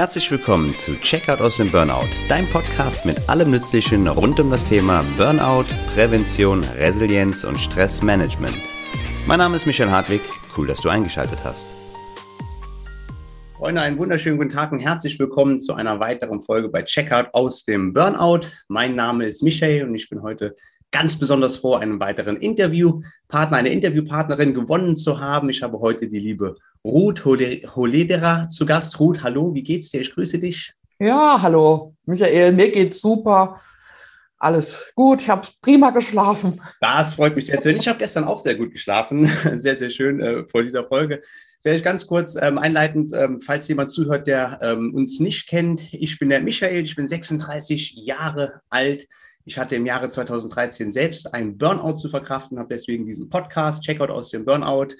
Herzlich willkommen zu Checkout aus dem Burnout, dein Podcast mit allem Nützlichen rund um das Thema Burnout, Prävention, Resilienz und Stressmanagement. Mein Name ist Michael Hartwig, cool, dass du eingeschaltet hast. Freunde, einen wunderschönen guten Tag und herzlich willkommen zu einer weiteren Folge bei Checkout aus dem Burnout. Mein Name ist Michael und ich bin heute ganz besonders froh, einen weiteren Interviewpartner, eine Interviewpartnerin gewonnen zu haben. Ich habe heute die liebe Ruth Holedera zu Gast. Ruth, hallo, wie geht's dir? Ich grüße dich. Ja, hallo, Michael, mir geht's super. Alles gut, ich habe prima geschlafen. Das freut mich sehr zu hören. Ich habe gestern auch sehr gut geschlafen. Sehr, sehr schön äh, vor dieser Folge. Vielleicht ganz kurz ähm, einleitend, ähm, falls jemand zuhört, der ähm, uns nicht kennt. Ich bin der Michael, ich bin 36 Jahre alt. Ich hatte im Jahre 2013 selbst einen Burnout zu verkraften, habe deswegen diesen Podcast, Checkout aus dem Burnout,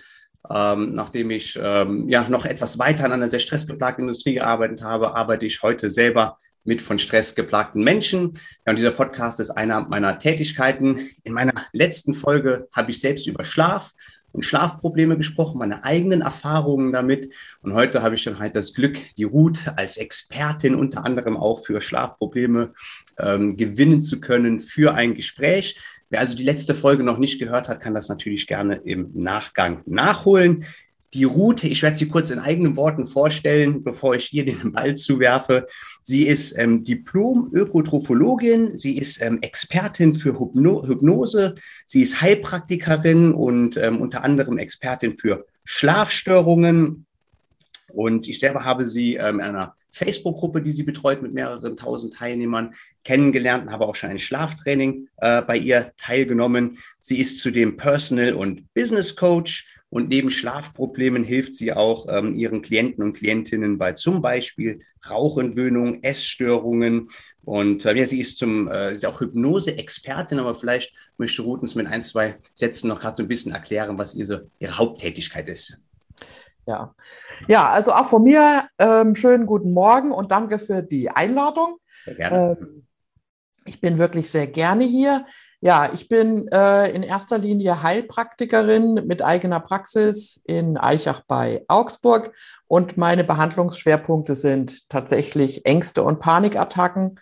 ähm, nachdem ich ähm, ja noch etwas weiter an einer sehr stressgeplagten Industrie gearbeitet habe, arbeite ich heute selber mit von Stress geplagten Menschen. Ja, und dieser Podcast ist einer meiner Tätigkeiten. In meiner letzten Folge habe ich selbst über Schlaf und Schlafprobleme gesprochen, meine eigenen Erfahrungen damit. Und heute habe ich dann halt das Glück, die Ruth als Expertin unter anderem auch für Schlafprobleme ähm, gewinnen zu können für ein Gespräch. Wer also die letzte Folge noch nicht gehört hat, kann das natürlich gerne im Nachgang nachholen. Die Ruth, ich werde sie kurz in eigenen Worten vorstellen, bevor ich ihr den Ball zuwerfe. Sie ist ähm, Diplom-Ökotrophologin, sie ist ähm, Expertin für Hypno Hypnose, sie ist Heilpraktikerin und ähm, unter anderem Expertin für Schlafstörungen. Und ich selber habe sie ähm, in einer Facebook-Gruppe, die sie betreut mit mehreren tausend Teilnehmern, kennengelernt und habe auch schon ein Schlaftraining äh, bei ihr teilgenommen. Sie ist zudem Personal- und Business Coach und neben Schlafproblemen hilft sie auch ähm, ihren Klienten und Klientinnen bei zum Beispiel Rauchentwöhnung, Essstörungen. Und äh, ja, sie ist zum, äh, sie ist auch Hypnose-Expertin, aber vielleicht möchte Ruth uns mit ein, zwei Sätzen noch gerade so ein bisschen erklären, was ihre, ihre Haupttätigkeit ist. Ja. ja, also auch von mir ähm, schönen guten Morgen und danke für die Einladung. Sehr gerne. Ähm, ich bin wirklich sehr gerne hier. Ja, ich bin äh, in erster Linie Heilpraktikerin mit eigener Praxis in Eichach bei Augsburg und meine Behandlungsschwerpunkte sind tatsächlich Ängste und Panikattacken.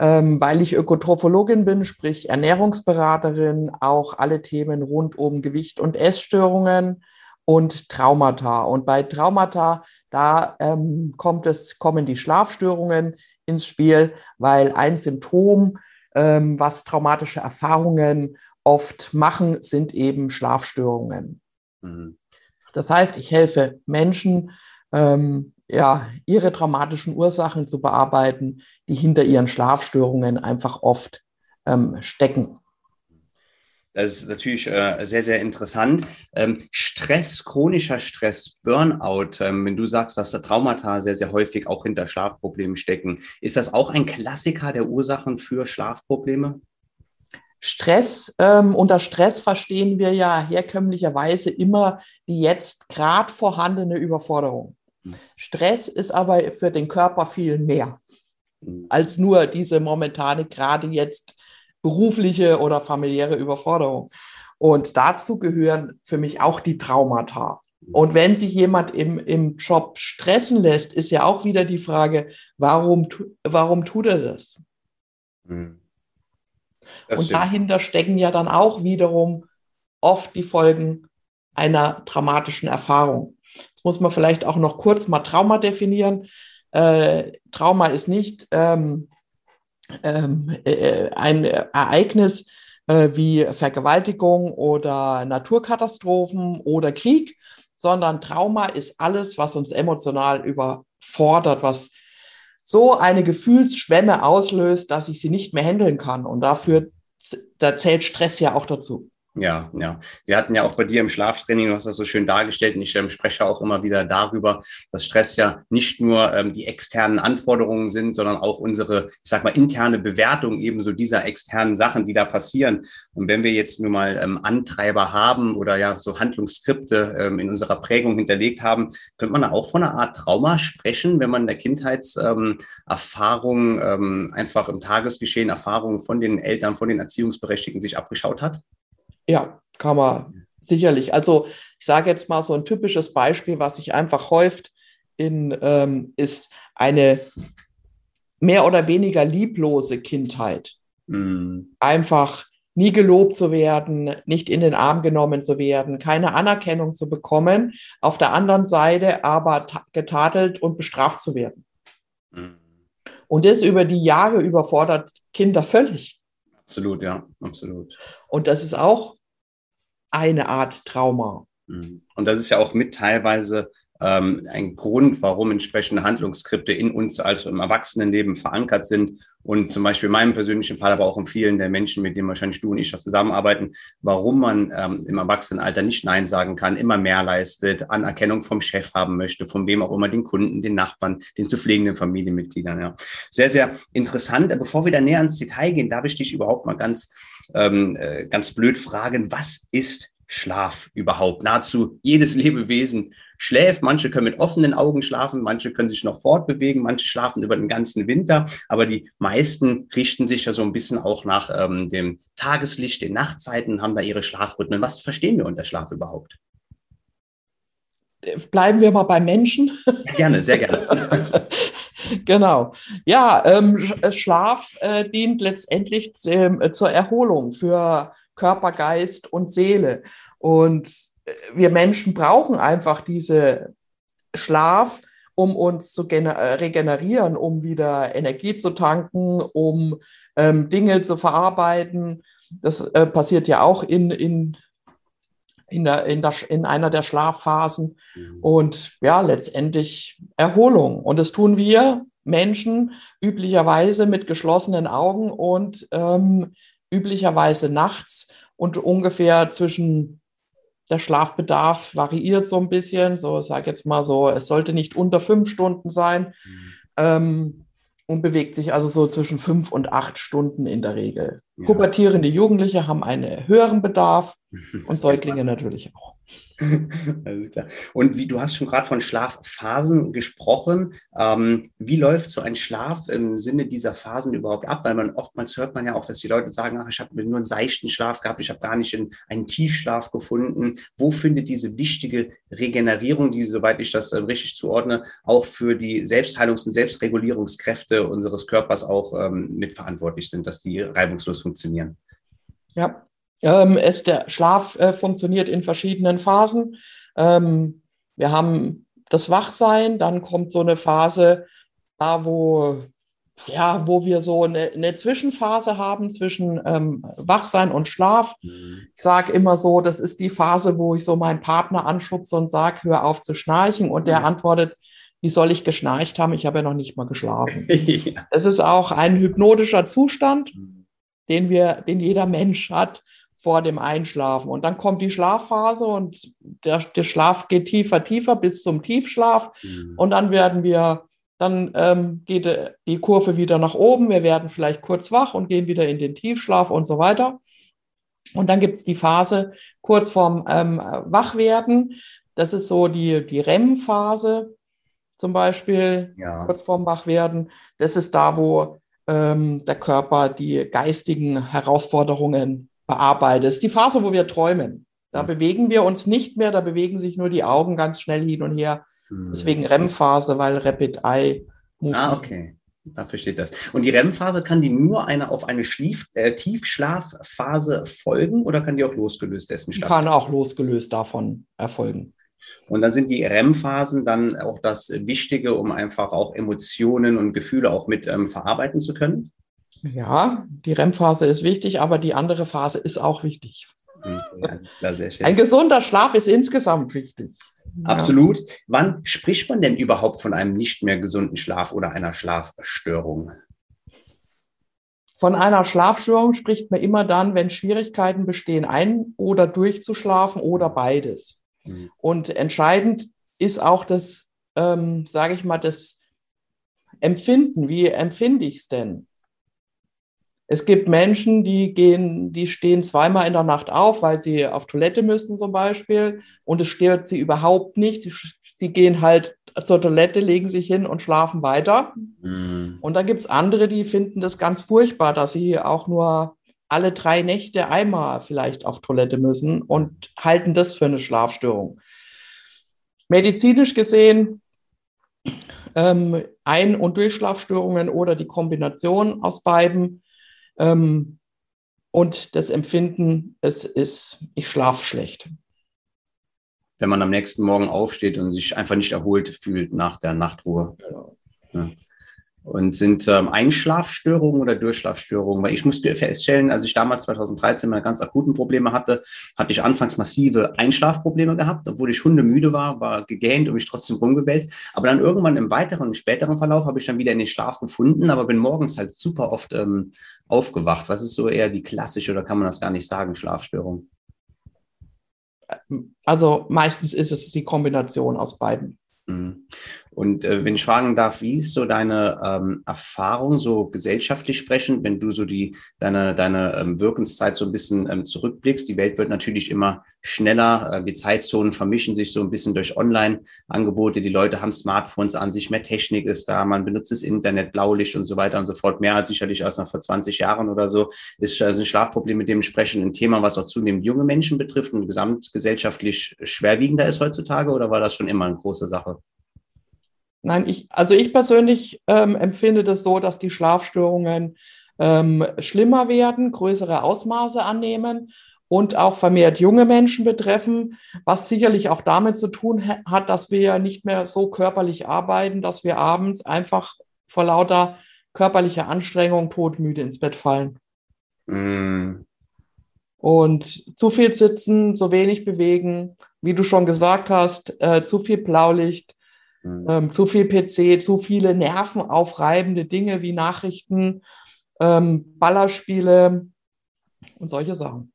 Ähm, weil ich Ökotrophologin bin, sprich Ernährungsberaterin, auch alle Themen rund um Gewicht und Essstörungen, und Traumata. Und bei Traumata, da ähm, kommt es, kommen die Schlafstörungen ins Spiel, weil ein Symptom, ähm, was traumatische Erfahrungen oft machen, sind eben Schlafstörungen. Mhm. Das heißt, ich helfe Menschen, ähm, ja, ihre traumatischen Ursachen zu bearbeiten, die hinter ihren Schlafstörungen einfach oft ähm, stecken. Das ist natürlich äh, sehr, sehr interessant. Ähm, Stress, chronischer Stress, Burnout, ähm, wenn du sagst, dass da Traumata sehr, sehr häufig auch hinter Schlafproblemen stecken, ist das auch ein Klassiker der Ursachen für Schlafprobleme? Stress, ähm, unter Stress verstehen wir ja herkömmlicherweise immer die jetzt gerade vorhandene Überforderung. Hm. Stress ist aber für den Körper viel mehr hm. als nur diese momentane, gerade jetzt berufliche oder familiäre Überforderung. Und dazu gehören für mich auch die Traumata. Und wenn sich jemand im, im Job stressen lässt, ist ja auch wieder die Frage, warum, warum tut er das? Hm. das Und stimmt. dahinter stecken ja dann auch wiederum oft die Folgen einer traumatischen Erfahrung. Jetzt muss man vielleicht auch noch kurz mal Trauma definieren. Äh, Trauma ist nicht ähm, ähm, äh, ein Ereignis äh, wie Vergewaltigung oder Naturkatastrophen oder Krieg, sondern Trauma ist alles, was uns emotional überfordert, was so eine Gefühlsschwemme auslöst, dass ich sie nicht mehr handeln kann. Und dafür, da zählt Stress ja auch dazu. Ja, ja. Wir hatten ja auch bei dir im Schlaftraining, du hast das so schön dargestellt, und ich ähm, spreche auch immer wieder darüber, dass Stress ja nicht nur ähm, die externen Anforderungen sind, sondern auch unsere, ich sag mal, interne Bewertung ebenso dieser externen Sachen, die da passieren. Und wenn wir jetzt nur mal ähm, Antreiber haben oder ja so Handlungsskripte ähm, in unserer Prägung hinterlegt haben, könnte man da auch von einer Art Trauma sprechen, wenn man in der Kindheitserfahrung ähm, ähm, einfach im Tagesgeschehen Erfahrungen von den Eltern, von den Erziehungsberechtigten sich abgeschaut hat? Ja, kann man sicherlich. Also ich sage jetzt mal so ein typisches Beispiel, was sich einfach häuft, in, ähm, ist eine mehr oder weniger lieblose Kindheit. Mhm. Einfach nie gelobt zu werden, nicht in den Arm genommen zu werden, keine Anerkennung zu bekommen, auf der anderen Seite aber getadelt und bestraft zu werden. Mhm. Und das über die Jahre überfordert Kinder völlig. Absolut, ja, absolut. Und das ist auch eine Art Trauma. Mhm. Und das ist ja auch mit teilweise ähm, ein Grund, warum entsprechende Handlungsskripte in uns also im Erwachsenenleben verankert sind. Und zum Beispiel in meinem persönlichen Fall, aber auch in vielen der Menschen, mit denen wahrscheinlich du und ich zusammenarbeiten, warum man ähm, im Erwachsenenalter nicht Nein sagen kann, immer mehr leistet, Anerkennung vom Chef haben möchte, von wem auch immer, den Kunden, den Nachbarn, den zu pflegenden Familienmitgliedern. Ja. Sehr, sehr interessant. Bevor wir da näher ins Detail gehen, darf ich dich überhaupt mal ganz, ähm, äh, ganz blöd fragen, was ist Schlaf überhaupt? Nahezu jedes Lebewesen schläft. Manche können mit offenen Augen schlafen, manche können sich noch fortbewegen, manche schlafen über den ganzen Winter, aber die meisten richten sich ja so ein bisschen auch nach ähm, dem Tageslicht, den Nachtzeiten, haben da ihre Schlafrhythmen. Was verstehen wir unter Schlaf überhaupt? Bleiben wir mal bei Menschen. Gerne, sehr gerne. genau. Ja, ähm, Schlaf äh, dient letztendlich äh, zur Erholung für Körper, Geist und Seele. Und wir Menschen brauchen einfach diese Schlaf, um uns zu äh, regenerieren, um wieder Energie zu tanken, um ähm, Dinge zu verarbeiten. Das äh, passiert ja auch in, in, in, der, in, der, in einer der Schlafphasen. Mhm. Und ja, letztendlich Erholung. Und das tun wir Menschen üblicherweise mit geschlossenen Augen und ähm, üblicherweise nachts und ungefähr zwischen der Schlafbedarf variiert so ein bisschen. So, ich sage jetzt mal so, es sollte nicht unter fünf Stunden sein. Mhm. Ähm, und bewegt sich also so zwischen fünf und acht Stunden in der Regel. Ja. Pubertierende Jugendliche haben einen höheren Bedarf und Säuglinge natürlich auch. Alles klar. Und wie du hast schon gerade von Schlafphasen gesprochen. Ähm, wie läuft so ein Schlaf im Sinne dieser Phasen überhaupt ab? Weil man oftmals hört man ja auch, dass die Leute sagen, ach, ich habe nur einen seichten Schlaf gehabt, ich habe gar nicht einen Tiefschlaf gefunden. Wo findet diese wichtige Regenerierung, die, soweit ich das äh, richtig zuordne, auch für die Selbstheilungs- und Selbstregulierungskräfte unseres Körpers auch ähm, mitverantwortlich sind, dass die reibungslos funktionieren? Ja, ähm, es, der Schlaf äh, funktioniert in verschiedenen Phasen. Ähm, wir haben das Wachsein, dann kommt so eine Phase, da wo, ja, wo wir so eine, eine Zwischenphase haben zwischen ähm, Wachsein und Schlaf. Mhm. Ich sage immer so, das ist die Phase, wo ich so meinen Partner anschubse und sage, hör auf zu schnarchen. Und der mhm. antwortet, wie soll ich geschnarcht haben? Ich habe ja noch nicht mal geschlafen. ja. Es ist auch ein hypnotischer Zustand, mhm. den wir, den jeder Mensch hat vor dem Einschlafen. Und dann kommt die Schlafphase und der, der Schlaf geht tiefer, tiefer bis zum Tiefschlaf. Mhm. Und dann werden wir, dann ähm, geht die Kurve wieder nach oben. Wir werden vielleicht kurz wach und gehen wieder in den Tiefschlaf und so weiter. Und dann gibt es die Phase kurz vorm ähm, Wachwerden. Das ist so die, die REM-Phase zum Beispiel, ja. kurz vorm Wachwerden. Das ist da, wo ähm, der Körper die geistigen Herausforderungen ist die Phase, wo wir träumen. Da mhm. bewegen wir uns nicht mehr, da bewegen sich nur die Augen ganz schnell hin und her. Mhm. Deswegen REM-Phase, weil Rapid Eye Movement. Ah, okay. Da versteht das. Und die REM-Phase, kann die nur eine, auf eine Schlief, äh, Tiefschlafphase folgen oder kann die auch losgelöst dessen stattfinden? Kann auch losgelöst davon erfolgen. Und dann sind die REM-Phasen dann auch das Wichtige, um einfach auch Emotionen und Gefühle auch mit ähm, verarbeiten zu können? Ja, die REM-Phase ist wichtig, aber die andere Phase ist auch wichtig. Ja, Ein gesunder Schlaf ist insgesamt wichtig. Absolut. Ja. Wann spricht man denn überhaupt von einem nicht mehr gesunden Schlaf oder einer Schlafstörung? Von einer Schlafstörung spricht man immer dann, wenn Schwierigkeiten bestehen, ein- oder durchzuschlafen oder beides. Mhm. Und entscheidend ist auch das, ähm, sage ich mal, das Empfinden. Wie empfinde ich es denn? Es gibt Menschen, die gehen, die stehen zweimal in der Nacht auf, weil sie auf Toilette müssen zum Beispiel und es stört sie überhaupt nicht. Sie, sie gehen halt zur Toilette, legen sich hin und schlafen weiter. Mhm. Und dann gibt es andere, die finden das ganz furchtbar, dass sie auch nur alle drei Nächte einmal vielleicht auf Toilette müssen und halten das für eine Schlafstörung. Medizinisch gesehen ähm, Ein- und Durchschlafstörungen oder die Kombination aus beiden. Ähm, und das Empfinden, es ist, ich schlafe schlecht. Wenn man am nächsten Morgen aufsteht und sich einfach nicht erholt fühlt nach der Nachtruhe. Genau. Ja. Und sind ähm, Einschlafstörungen oder Durchschlafstörungen? Weil ich musste feststellen, als ich damals 2013 meine ganz akuten Probleme hatte, hatte ich anfangs massive Einschlafprobleme gehabt, obwohl ich hundemüde war, war gegähnt und mich trotzdem rumgewälzt. Aber dann irgendwann im weiteren, späteren Verlauf habe ich dann wieder in den Schlaf gefunden, aber bin morgens halt super oft ähm, aufgewacht. Was ist so eher die klassische oder kann man das gar nicht sagen, Schlafstörung? Also meistens ist es die Kombination aus beiden. Und äh, wenn ich fragen darf, wie ist so deine ähm, Erfahrung, so gesellschaftlich sprechend, wenn du so die deine, deine ähm, Wirkenszeit so ein bisschen ähm, zurückblickst? Die Welt wird natürlich immer schneller, äh, die Zeitzonen vermischen sich so ein bisschen durch Online-Angebote, die Leute haben Smartphones an sich, mehr Technik ist da, man benutzt das Internet, Blaulicht und so weiter und so fort, mehr als sicherlich als noch vor 20 Jahren oder so, ist also ein Schlafproblem mit dementsprechend ein Thema, was auch zunehmend junge Menschen betrifft und gesamtgesellschaftlich schwerwiegender ist heutzutage oder war das schon immer eine große Sache? Nein, ich, also ich persönlich ähm, empfinde das so, dass die Schlafstörungen ähm, schlimmer werden, größere Ausmaße annehmen und auch vermehrt junge Menschen betreffen, was sicherlich auch damit zu tun hat, dass wir nicht mehr so körperlich arbeiten, dass wir abends einfach vor lauter körperlicher Anstrengung todmüde ins Bett fallen. Mm. Und zu viel sitzen, zu wenig bewegen, wie du schon gesagt hast, äh, zu viel Blaulicht, Mhm. Ähm, zu viel PC, zu viele nervenaufreibende Dinge wie Nachrichten, ähm, Ballerspiele und solche Sachen.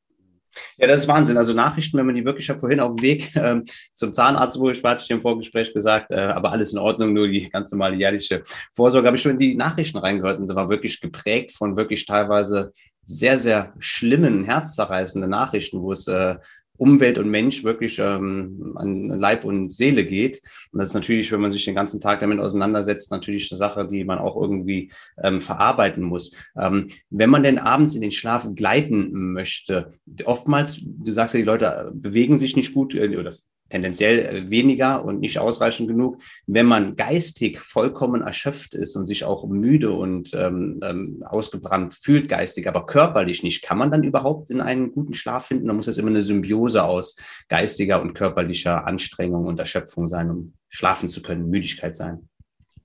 Ja, das ist Wahnsinn. Also Nachrichten, wenn man die wirklich, ich habe vorhin auf dem Weg ähm, zum Zahnarzt, wo ich war, hatte ich im Vorgespräch gesagt, äh, aber alles in Ordnung, nur die ganz normale jährliche Vorsorge, habe ich schon in die Nachrichten reingehört und sie war wirklich geprägt von wirklich teilweise sehr, sehr schlimmen, herzzerreißenden Nachrichten, wo es äh, Umwelt und Mensch wirklich ähm, an Leib und Seele geht. Und das ist natürlich, wenn man sich den ganzen Tag damit auseinandersetzt, natürlich eine Sache, die man auch irgendwie ähm, verarbeiten muss. Ähm, wenn man denn abends in den Schlaf gleiten möchte, oftmals, du sagst ja, die Leute bewegen sich nicht gut äh, oder tendenziell äh, weniger und nicht ausreichend genug. Wenn man geistig vollkommen erschöpft ist und sich auch müde und ähm, ähm, ausgebrannt fühlt geistig, aber körperlich nicht, kann man dann überhaupt in einen guten Schlaf finden? Da muss es immer eine Symbiose aus geistiger und körperlicher Anstrengung und Erschöpfung sein, um schlafen zu können, Müdigkeit sein.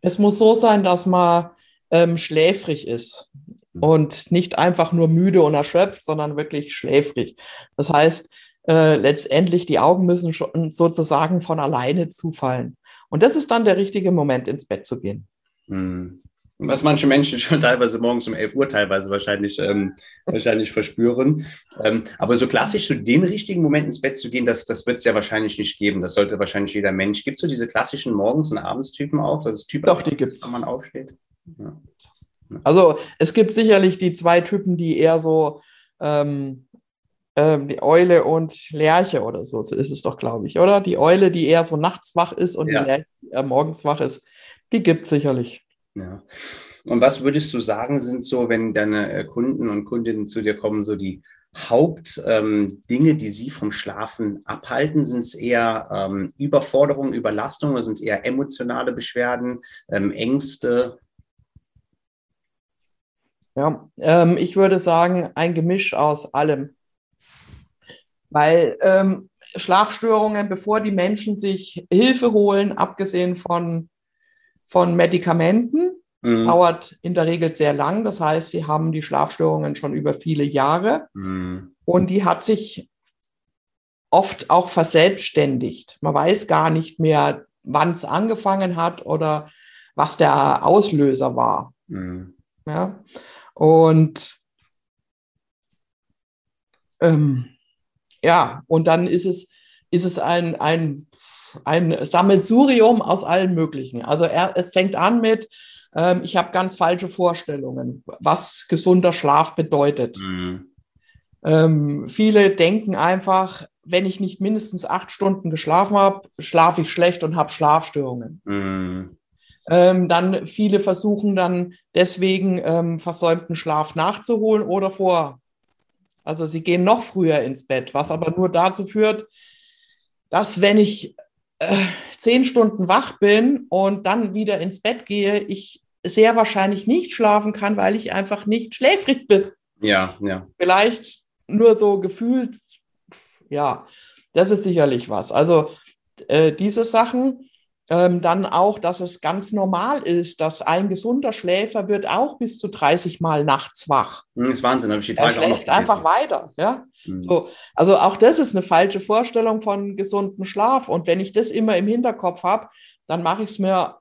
Es muss so sein, dass man ähm, schläfrig ist mhm. und nicht einfach nur müde und erschöpft, sondern wirklich schläfrig. Das heißt, äh, letztendlich die Augen müssen schon sozusagen von alleine zufallen. Und das ist dann der richtige Moment, ins Bett zu gehen. Hm. Was manche Menschen schon teilweise morgens um 11 Uhr teilweise wahrscheinlich, ähm, wahrscheinlich verspüren. Ähm, aber so klassisch zu so den richtigen Moment ins Bett zu gehen, das, das wird es ja wahrscheinlich nicht geben. Das sollte wahrscheinlich jeder Mensch. Gibt es so diese klassischen Morgens- und Abendstypen auch? Das ist Typ Doch, die gibt es. Wenn man aufsteht. Ja. Also es gibt sicherlich die zwei Typen, die eher so ähm, ähm, die Eule und Lerche oder so ist es doch, glaube ich, oder? Die Eule, die eher so nachts wach ist und ja. die Lerche, die eher morgens wach ist, die gibt es sicherlich. Ja. Und was würdest du sagen, sind so, wenn deine äh, Kunden und Kundinnen zu dir kommen, so die Hauptdinge, ähm, die sie vom Schlafen abhalten? Sind es eher ähm, Überforderung, Überlastung oder sind es eher emotionale Beschwerden, ähm, Ängste? Ja, ähm, ich würde sagen, ein Gemisch aus allem. Weil ähm, Schlafstörungen, bevor die Menschen sich Hilfe holen, abgesehen von, von Medikamenten, mhm. dauert in der Regel sehr lang. Das heißt, sie haben die Schlafstörungen schon über viele Jahre. Mhm. Und die hat sich oft auch verselbstständigt. Man weiß gar nicht mehr, wann es angefangen hat oder was der Auslöser war. Mhm. Ja? Und ähm, ja, und dann ist es, ist es ein, ein, ein Sammelsurium aus allen möglichen. Also er, es fängt an mit, ähm, ich habe ganz falsche Vorstellungen, was gesunder Schlaf bedeutet. Mhm. Ähm, viele denken einfach, wenn ich nicht mindestens acht Stunden geschlafen habe, schlafe ich schlecht und habe Schlafstörungen. Mhm. Ähm, dann viele versuchen dann deswegen ähm, versäumten Schlaf nachzuholen oder vor also sie gehen noch früher ins Bett, was aber nur dazu führt, dass wenn ich äh, zehn Stunden wach bin und dann wieder ins Bett gehe, ich sehr wahrscheinlich nicht schlafen kann, weil ich einfach nicht schläfrig bin. Ja, ja. Vielleicht nur so gefühlt, ja, das ist sicherlich was. Also äh, diese Sachen, ähm, dann auch, dass es ganz normal ist, dass ein gesunder Schläfer wird auch bis zu 30 Mal nachts wach. Das ist Wahnsinn, habe ich die Tage er schläft einfach weiter. Ja? Mhm. So, also auch das ist eine falsche Vorstellung von gesundem Schlaf. Und wenn ich das immer im Hinterkopf habe, dann mache ich es mir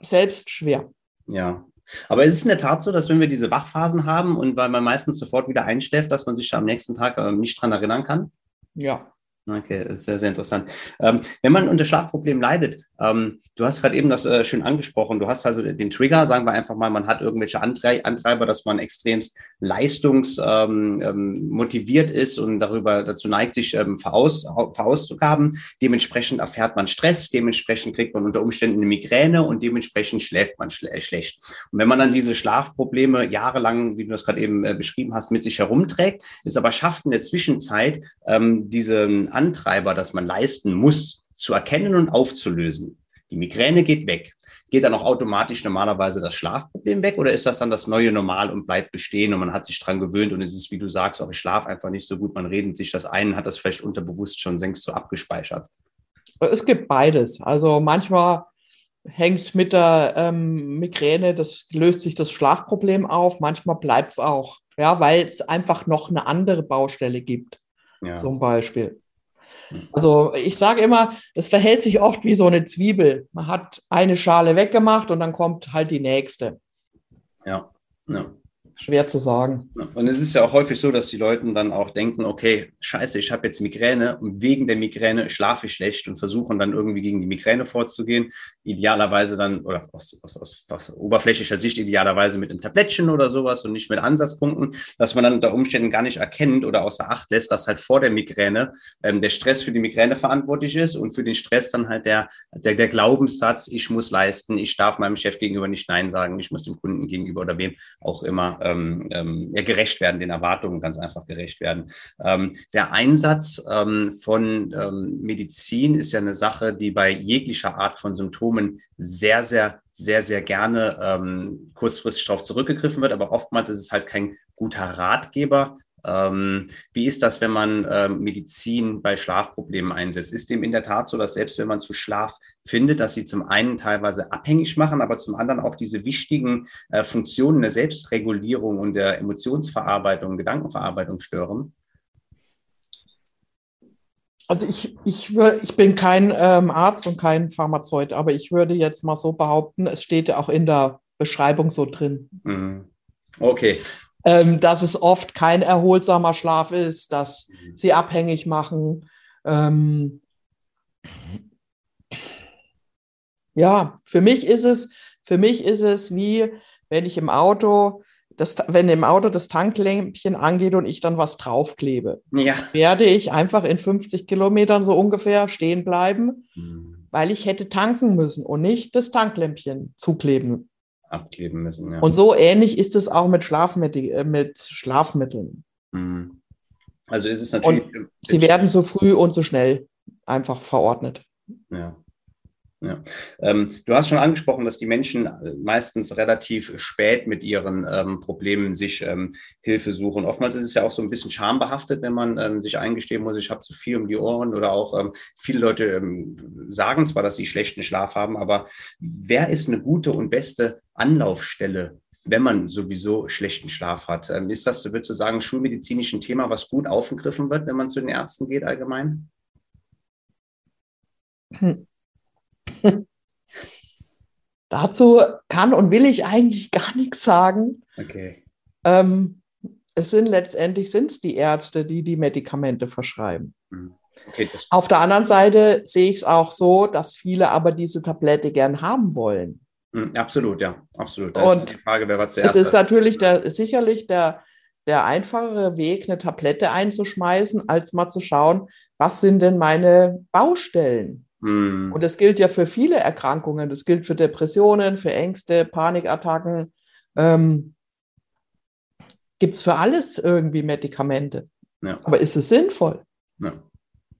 selbst schwer. Ja, aber ist es in der Tat so, dass wenn wir diese Wachphasen haben und weil man meistens sofort wieder einschläft, dass man sich am nächsten Tag äh, nicht dran erinnern kann? Ja, Okay, sehr, sehr interessant. Ähm, wenn man unter Schlafproblemen leidet, ähm, du hast gerade eben das äh, schön angesprochen, du hast also den Trigger, sagen wir einfach mal, man hat irgendwelche Antrei Antreiber, dass man extremst leistungsmotiviert ähm, ähm ist und darüber dazu neigt, sich ähm, voraus, vorauszugaben. Dementsprechend erfährt man Stress, dementsprechend kriegt man unter Umständen eine Migräne und dementsprechend schläft man schle schlecht. Und wenn man dann diese Schlafprobleme jahrelang, wie du das gerade eben äh, beschrieben hast, mit sich herumträgt, es aber schafft in der Zwischenzeit ähm, diese Antreiber, das man leisten muss, zu erkennen und aufzulösen. Die Migräne geht weg. Geht dann auch automatisch normalerweise das Schlafproblem weg oder ist das dann das neue Normal und bleibt bestehen und man hat sich dran gewöhnt und es ist, wie du sagst, auch ich schlafe einfach nicht so gut, man redet sich das ein, hat das vielleicht unterbewusst schon längst so abgespeichert? Es gibt beides. Also manchmal hängt es mit der ähm, Migräne, das löst sich das Schlafproblem auf, manchmal bleibt es auch, ja, weil es einfach noch eine andere Baustelle gibt, ja. zum Beispiel. Also ich sage immer, es verhält sich oft wie so eine Zwiebel. Man hat eine Schale weggemacht und dann kommt halt die nächste. Ja, ja. Schwer zu sagen. Und es ist ja auch häufig so, dass die Leute dann auch denken, okay, scheiße, ich habe jetzt Migräne und wegen der Migräne schlafe ich schlecht und versuchen dann irgendwie gegen die Migräne vorzugehen. Idealerweise dann, oder aus, aus, aus, aus oberflächlicher Sicht idealerweise mit einem Tablettchen oder sowas und nicht mit Ansatzpunkten, dass man dann unter Umständen gar nicht erkennt oder außer Acht lässt, dass halt vor der Migräne ähm, der Stress für die Migräne verantwortlich ist und für den Stress dann halt der, der, der Glaubenssatz, ich muss leisten, ich darf meinem Chef gegenüber nicht Nein sagen, ich muss dem Kunden gegenüber oder wem auch immer ähm, ähm, ja, gerecht werden, den Erwartungen ganz einfach gerecht werden. Ähm, der Einsatz ähm, von ähm, Medizin ist ja eine Sache, die bei jeglicher Art von Symptomen sehr, sehr, sehr, sehr gerne ähm, kurzfristig darauf zurückgegriffen wird, aber oftmals ist es halt kein guter Ratgeber, ähm, wie ist das, wenn man ähm, Medizin bei Schlafproblemen einsetzt? Ist dem in der Tat so, dass selbst wenn man zu Schlaf findet, dass sie zum einen teilweise abhängig machen, aber zum anderen auch diese wichtigen äh, Funktionen der Selbstregulierung und der Emotionsverarbeitung, Gedankenverarbeitung stören? Also ich, ich, wür, ich bin kein ähm, Arzt und kein Pharmazeut, aber ich würde jetzt mal so behaupten, es steht ja auch in der Beschreibung so drin. Mhm. Okay, ähm, dass es oft kein erholsamer Schlaf ist, dass mhm. sie abhängig machen. Ähm, ja, für mich ist es, für mich ist es wie, wenn ich im Auto, das, wenn im Auto das Tanklämpchen angeht und ich dann was draufklebe, ja. werde ich einfach in 50 Kilometern so ungefähr stehen bleiben, mhm. weil ich hätte tanken müssen und nicht das Tanklämpchen zukleben abkleben müssen. Ja. Und so ähnlich ist es auch mit, Schlafmittel, äh, mit Schlafmitteln. Mhm. Also ist es natürlich. Und sie werden so früh und so schnell einfach verordnet. Ja. Ja. Ähm, du hast schon angesprochen, dass die Menschen äh, meistens relativ spät mit ihren ähm, Problemen sich ähm, Hilfe suchen. Oftmals ist es ja auch so ein bisschen schambehaftet, wenn man ähm, sich eingestehen muss, ich habe zu viel um die Ohren oder auch ähm, viele Leute ähm, sagen zwar, dass sie schlechten Schlaf haben, aber wer ist eine gute und beste Anlaufstelle wenn man sowieso schlechten Schlaf hat. Ist das, würdest du sagen, schulmedizinisch ein Thema, was gut aufgegriffen wird, wenn man zu den Ärzten geht allgemein? Hm. Dazu kann und will ich eigentlich gar nichts sagen. Okay. Ähm, es sind letztendlich sind's die Ärzte, die die Medikamente verschreiben. Mhm. Okay, Auf der anderen Seite sehe ich es auch so, dass viele aber diese Tablette gern haben wollen. Mhm, absolut, ja, absolut. Da und ist die Frage, wer war zuerst. Es ist natürlich der, sicherlich der, der einfachere Weg, eine Tablette einzuschmeißen, als mal zu schauen, was sind denn meine Baustellen? Mhm. Und das gilt ja für viele Erkrankungen. Das gilt für Depressionen, für Ängste, Panikattacken. Ähm, Gibt es für alles irgendwie Medikamente. Ja. Aber ist es sinnvoll? Ja.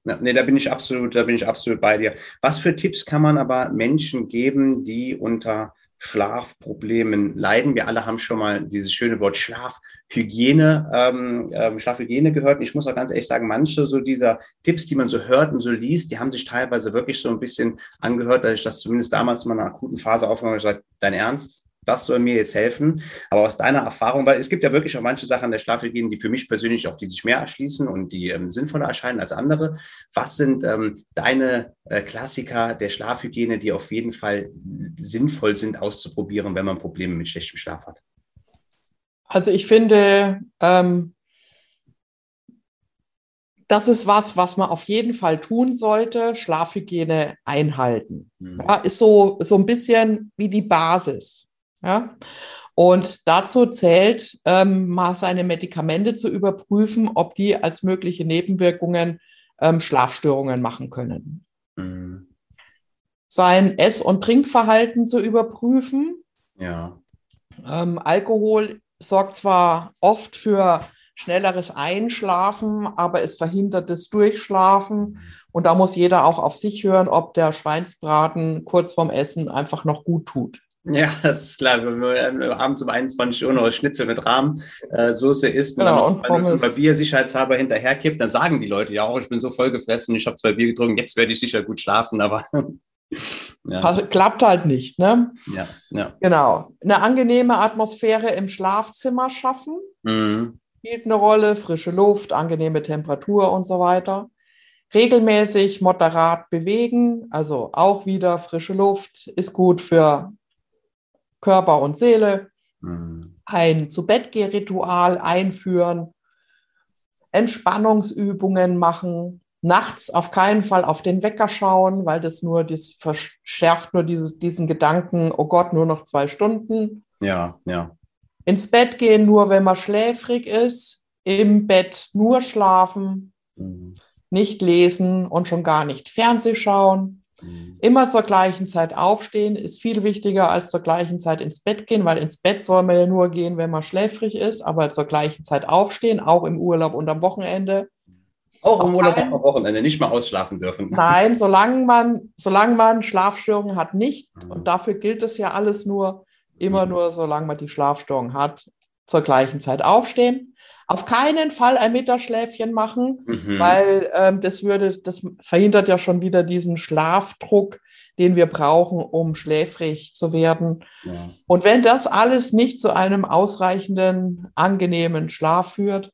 Ja, nee, da bin ich absolut, da bin ich absolut bei dir. Was für Tipps kann man aber Menschen geben, die unter Schlafproblemen leiden. Wir alle haben schon mal dieses schöne Wort Schlafhygiene, ähm, ähm, Schlafhygiene gehört. Und ich muss auch ganz ehrlich sagen, manche so dieser Tipps, die man so hört und so liest, die haben sich teilweise wirklich so ein bisschen angehört, dass ich das zumindest damals in meiner akuten Phase aufgenommen habe. Ich gesagt, dein Ernst? Das soll mir jetzt helfen. Aber aus deiner Erfahrung, weil es gibt ja wirklich auch manche Sachen der Schlafhygiene, die für mich persönlich auch, die sich mehr erschließen und die ähm, sinnvoller erscheinen als andere. Was sind ähm, deine äh, Klassiker der Schlafhygiene, die auf jeden Fall sinnvoll sind auszuprobieren, wenn man Probleme mit schlechtem Schlaf hat? Also ich finde, ähm, das ist was, was man auf jeden Fall tun sollte. Schlafhygiene einhalten. Mhm. Ja, ist so, so ein bisschen wie die Basis. Ja? Und dazu zählt, ähm, mal seine Medikamente zu überprüfen, ob die als mögliche Nebenwirkungen ähm, Schlafstörungen machen können. Mhm. Sein Ess- und Trinkverhalten zu überprüfen. Ja. Ähm, Alkohol sorgt zwar oft für schnelleres Einschlafen, aber es verhindert das Durchschlafen. Und da muss jeder auch auf sich hören, ob der Schweinsbraten kurz vorm Essen einfach noch gut tut. Ja, das ist klar. Wenn man abends um 21 Uhr noch Schnitzel mit Rahmsoße äh, isst und genau, dann noch zwei, Bier sicherheitshalber hinterherkippt, dann sagen die Leute ja auch, ich bin so voll gefressen, ich habe zwei Bier getrunken, jetzt werde ich sicher gut schlafen, aber ja. Also, klappt halt nicht, ne? Ja, ja. Genau. Eine angenehme Atmosphäre im Schlafzimmer schaffen. Mhm. Spielt eine Rolle, frische Luft, angenehme Temperatur und so weiter regelmäßig moderat bewegen, also auch wieder frische Luft ist gut für Körper und Seele, mhm. ein Zu-Bett-Geh-Ritual einführen, Entspannungsübungen machen, nachts auf keinen Fall auf den Wecker schauen, weil das nur, das verschärft nur dieses, diesen Gedanken, oh Gott, nur noch zwei Stunden. Ja, ja. Ins Bett gehen nur, wenn man schläfrig ist, im Bett nur schlafen, mhm. nicht lesen und schon gar nicht Fernseh schauen. Mhm. Immer zur gleichen Zeit aufstehen ist viel wichtiger als zur gleichen Zeit ins Bett gehen, weil ins Bett soll man ja nur gehen, wenn man schläfrig ist, aber zur gleichen Zeit aufstehen, auch im Urlaub und am Wochenende. Auch im Urlaub und am Wochenende nicht mal ausschlafen dürfen. Nein, solange man, solange man Schlafstörungen hat, nicht. Mhm. Und dafür gilt es ja alles nur, immer mhm. nur, solange man die Schlafstörung hat, zur gleichen Zeit aufstehen. Auf keinen Fall ein Mittagsschläfchen machen, mhm. weil ähm, das würde, das verhindert ja schon wieder diesen Schlafdruck, den wir brauchen, um schläfrig zu werden. Ja. Und wenn das alles nicht zu einem ausreichenden, angenehmen Schlaf führt,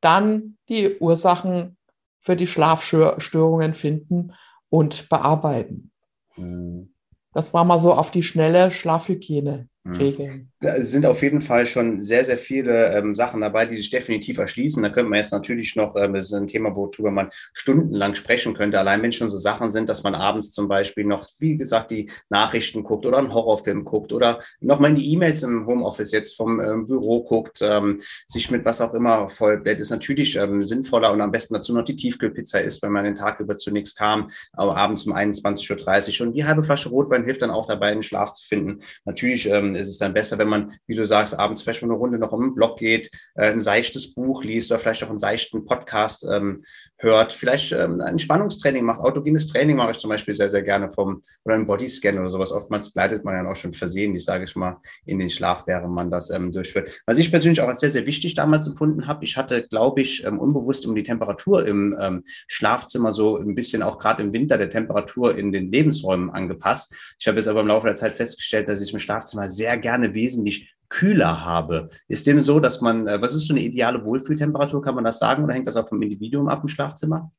dann die Ursachen für die Schlafstörungen finden und bearbeiten. Mhm. Das war mal so auf die schnelle Schlafhygiene. Mhm. Regeln. Da sind auf jeden Fall schon sehr, sehr viele ähm, Sachen dabei, die sich definitiv erschließen. Da könnte man jetzt natürlich noch, ähm, das ist ein Thema, worüber man stundenlang sprechen könnte. Allein wenn schon so Sachen sind, dass man abends zum Beispiel noch, wie gesagt, die Nachrichten guckt oder einen Horrorfilm guckt oder nochmal in die E-Mails im Homeoffice jetzt vom ähm, Büro guckt, ähm, sich mit was auch immer vollbläht, ist natürlich ähm, sinnvoller und am besten dazu noch die Tiefkühlpizza isst, wenn man den Tag über zu nichts kam, aber abends um 21.30 Uhr schon die halbe Flasche Rotwein hilft dann auch dabei, einen Schlaf zu finden. Natürlich ähm, ist es dann besser, wenn man, wie du sagst, abends vielleicht mal eine Runde noch um den Blog geht, äh, ein seichtes Buch liest oder vielleicht auch einen seichten Podcast ähm, hört, vielleicht ähm, ein Spannungstraining macht. Autogenes Training mache ich zum Beispiel sehr, sehr gerne vom oder ein Bodyscan oder sowas. Oftmals gleitet man ja auch schon versehentlich, sage ich mal, in den Schlaf, während man das ähm, durchführt. Was ich persönlich auch als sehr, sehr wichtig damals empfunden habe, ich hatte, glaube ich, ähm, unbewusst um die Temperatur im ähm, Schlafzimmer so ein bisschen auch gerade im Winter der Temperatur in den Lebensräumen angepasst. Ich habe jetzt aber im Laufe der Zeit festgestellt, dass ich im Schlafzimmer sehr gerne wesentlich kühler habe. Ist dem so, dass man, äh, was ist so eine ideale Wohlfühltemperatur, kann man das sagen, oder hängt das auch vom Individuum ab im Schlafzimmer?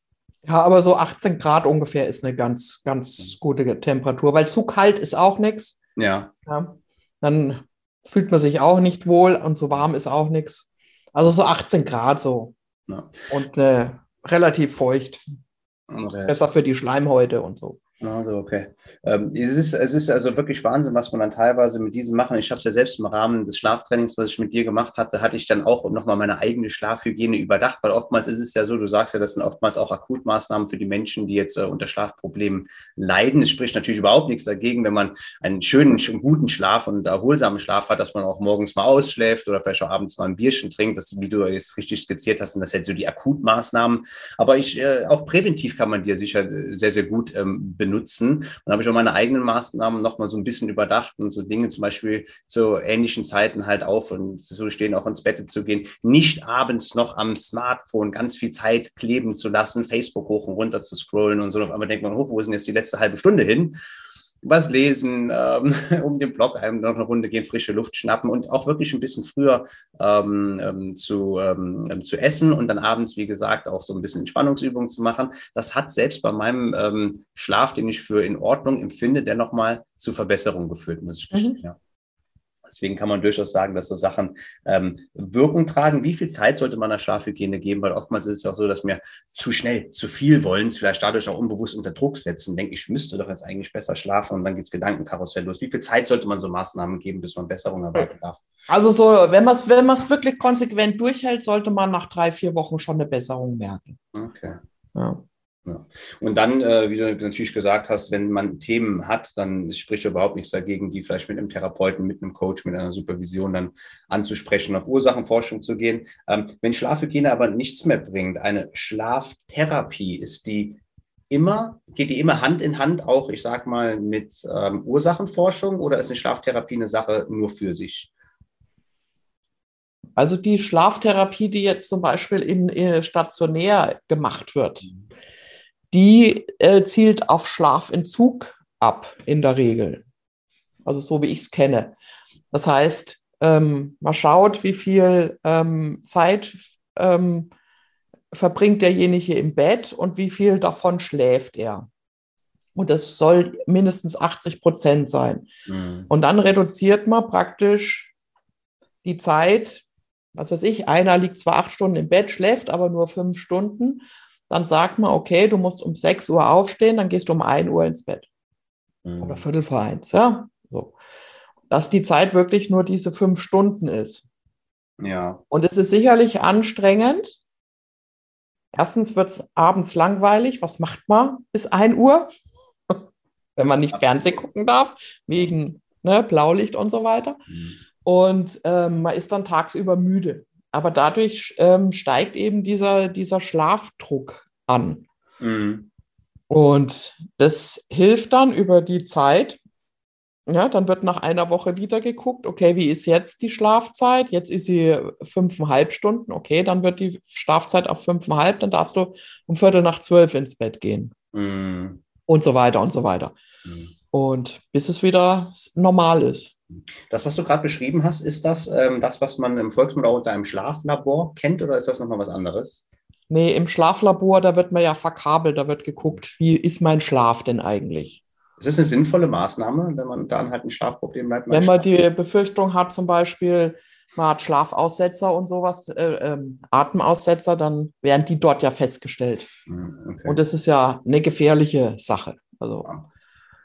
Ja, aber so 18 Grad ungefähr ist eine ganz, ganz gute Temperatur, weil zu kalt ist auch nichts. Ja. ja. Dann fühlt man sich auch nicht wohl und so warm ist auch nichts. Also so 18 Grad so. Ja. Und äh, relativ feucht. Okay. Besser für die Schleimhäute und so. Also, okay. Ähm, es, ist, es ist also wirklich Wahnsinn, was man dann teilweise mit diesen machen. Ich habe es ja selbst im Rahmen des Schlaftrainings, was ich mit dir gemacht hatte, hatte ich dann auch nochmal meine eigene Schlafhygiene überdacht, weil oftmals ist es ja so, du sagst ja, das sind oftmals auch Akutmaßnahmen für die Menschen, die jetzt äh, unter Schlafproblemen leiden. Es spricht natürlich überhaupt nichts dagegen, wenn man einen schönen, guten Schlaf und erholsamen Schlaf hat, dass man auch morgens mal ausschläft oder vielleicht auch abends mal ein Bierchen trinkt. Das, wie du es richtig skizziert hast, sind das jetzt so die Akutmaßnahmen. Aber ich, äh, auch präventiv kann man dir sicher sehr, sehr gut ähm, benutzen. Und habe ich auch meine eigenen Maßnahmen nochmal so ein bisschen überdacht und so Dinge zum Beispiel zu ähnlichen Zeiten halt auf und so stehen auch ins Bett zu gehen. Nicht abends noch am Smartphone ganz viel Zeit kleben zu lassen, Facebook hoch und runter zu scrollen und so. Auf einmal denkt man, hoch, wo ist denn jetzt die letzte halbe Stunde hin? Was lesen, ähm, um den Blog einem noch eine Runde gehen, frische Luft schnappen und auch wirklich ein bisschen früher ähm, ähm zu, ähm, ähm, zu essen und dann abends, wie gesagt, auch so ein bisschen Entspannungsübungen zu machen. Das hat selbst bei meinem ähm, Schlaf, den ich für in Ordnung empfinde, der nochmal zu Verbesserungen geführt, muss ich mhm. ja. Deswegen kann man durchaus sagen, dass so Sachen ähm, Wirkung tragen. Wie viel Zeit sollte man der Schlafhygiene geben? Weil oftmals ist es ja auch so, dass wir zu schnell, zu viel wollen, vielleicht dadurch auch unbewusst unter Druck setzen. Denke ich, müsste doch jetzt eigentlich besser schlafen und dann geht's Gedankenkarussell los. Wie viel Zeit sollte man so Maßnahmen geben, bis man Besserung erwarten darf? Also so, wenn man es wenn wirklich konsequent durchhält, sollte man nach drei, vier Wochen schon eine Besserung merken. Okay. Ja. Ja. Und dann, äh, wie du natürlich gesagt hast, wenn man Themen hat, dann spricht überhaupt nichts dagegen, die vielleicht mit einem Therapeuten, mit einem Coach, mit einer Supervision dann anzusprechen, auf Ursachenforschung zu gehen. Ähm, wenn Schlafhygiene aber nichts mehr bringt, eine Schlaftherapie, ist die immer, geht die immer Hand in Hand auch, ich sag mal, mit ähm, Ursachenforschung oder ist eine Schlaftherapie eine Sache nur für sich? Also die Schlaftherapie, die jetzt zum Beispiel in, in äh, stationär gemacht wird, mhm die äh, zielt auf Schlafentzug ab in der Regel. Also so wie ich es kenne. Das heißt, ähm, man schaut, wie viel ähm, Zeit ähm, verbringt derjenige im Bett und wie viel davon schläft er. Und das soll mindestens 80 Prozent sein. Mhm. Und dann reduziert man praktisch die Zeit, was weiß ich, einer liegt zwar acht Stunden im Bett, schläft aber nur fünf Stunden dann sagt man, okay, du musst um 6 Uhr aufstehen, dann gehst du um 1 Uhr ins Bett. Mhm. Oder Viertel vor eins, ja. So. Dass die Zeit wirklich nur diese fünf Stunden ist. Ja. Und es ist sicherlich anstrengend. Erstens wird es abends langweilig. Was macht man bis 1 Uhr? Wenn man nicht Fernsehen gucken darf, wegen ne, Blaulicht und so weiter. Mhm. Und ähm, man ist dann tagsüber müde aber dadurch ähm, steigt eben dieser, dieser Schlafdruck an. Mhm. Und das hilft dann über die Zeit. Ja, dann wird nach einer Woche wieder geguckt, okay, wie ist jetzt die Schlafzeit? Jetzt ist sie fünfeinhalb Stunden, okay, dann wird die Schlafzeit auf fünfeinhalb, dann darfst du um Viertel nach zwölf ins Bett gehen. Mhm. Und so weiter und so weiter. Mhm. Und bis es wieder normal ist. Das, was du gerade beschrieben hast, ist das ähm, das, was man im Volksmund auch unter einem Schlaflabor kennt oder ist das nochmal was anderes? Nee, im Schlaflabor, da wird man ja verkabelt, da wird geguckt, wie ist mein Schlaf denn eigentlich? Ist das eine sinnvolle Maßnahme, wenn man dann halt ein Schlafproblem hat? Wenn man die Befürchtung hat, zum Beispiel, man hat Schlafaussetzer und sowas, äh, äh, Atemaussetzer, dann werden die dort ja festgestellt. Hm, okay. Und das ist ja eine gefährliche Sache. Also. Ja.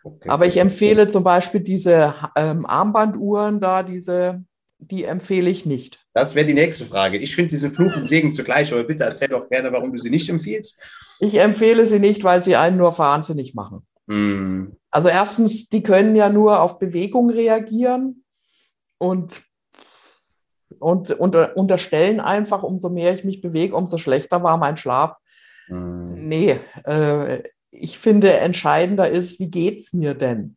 Okay. Aber ich empfehle zum Beispiel diese ähm, Armbanduhren da, diese, die empfehle ich nicht. Das wäre die nächste Frage. Ich finde diese Fluch und Segen zugleich, aber bitte erzähl doch gerne, warum du sie nicht empfiehlst. Ich empfehle sie nicht, weil sie einen nur wahnsinnig machen. Mm. Also erstens, die können ja nur auf Bewegung reagieren und, und, und unterstellen einfach, umso mehr ich mich bewege, umso schlechter war mein Schlaf. Mm. Nee, äh, ich finde, entscheidender ist, wie geht es mir denn?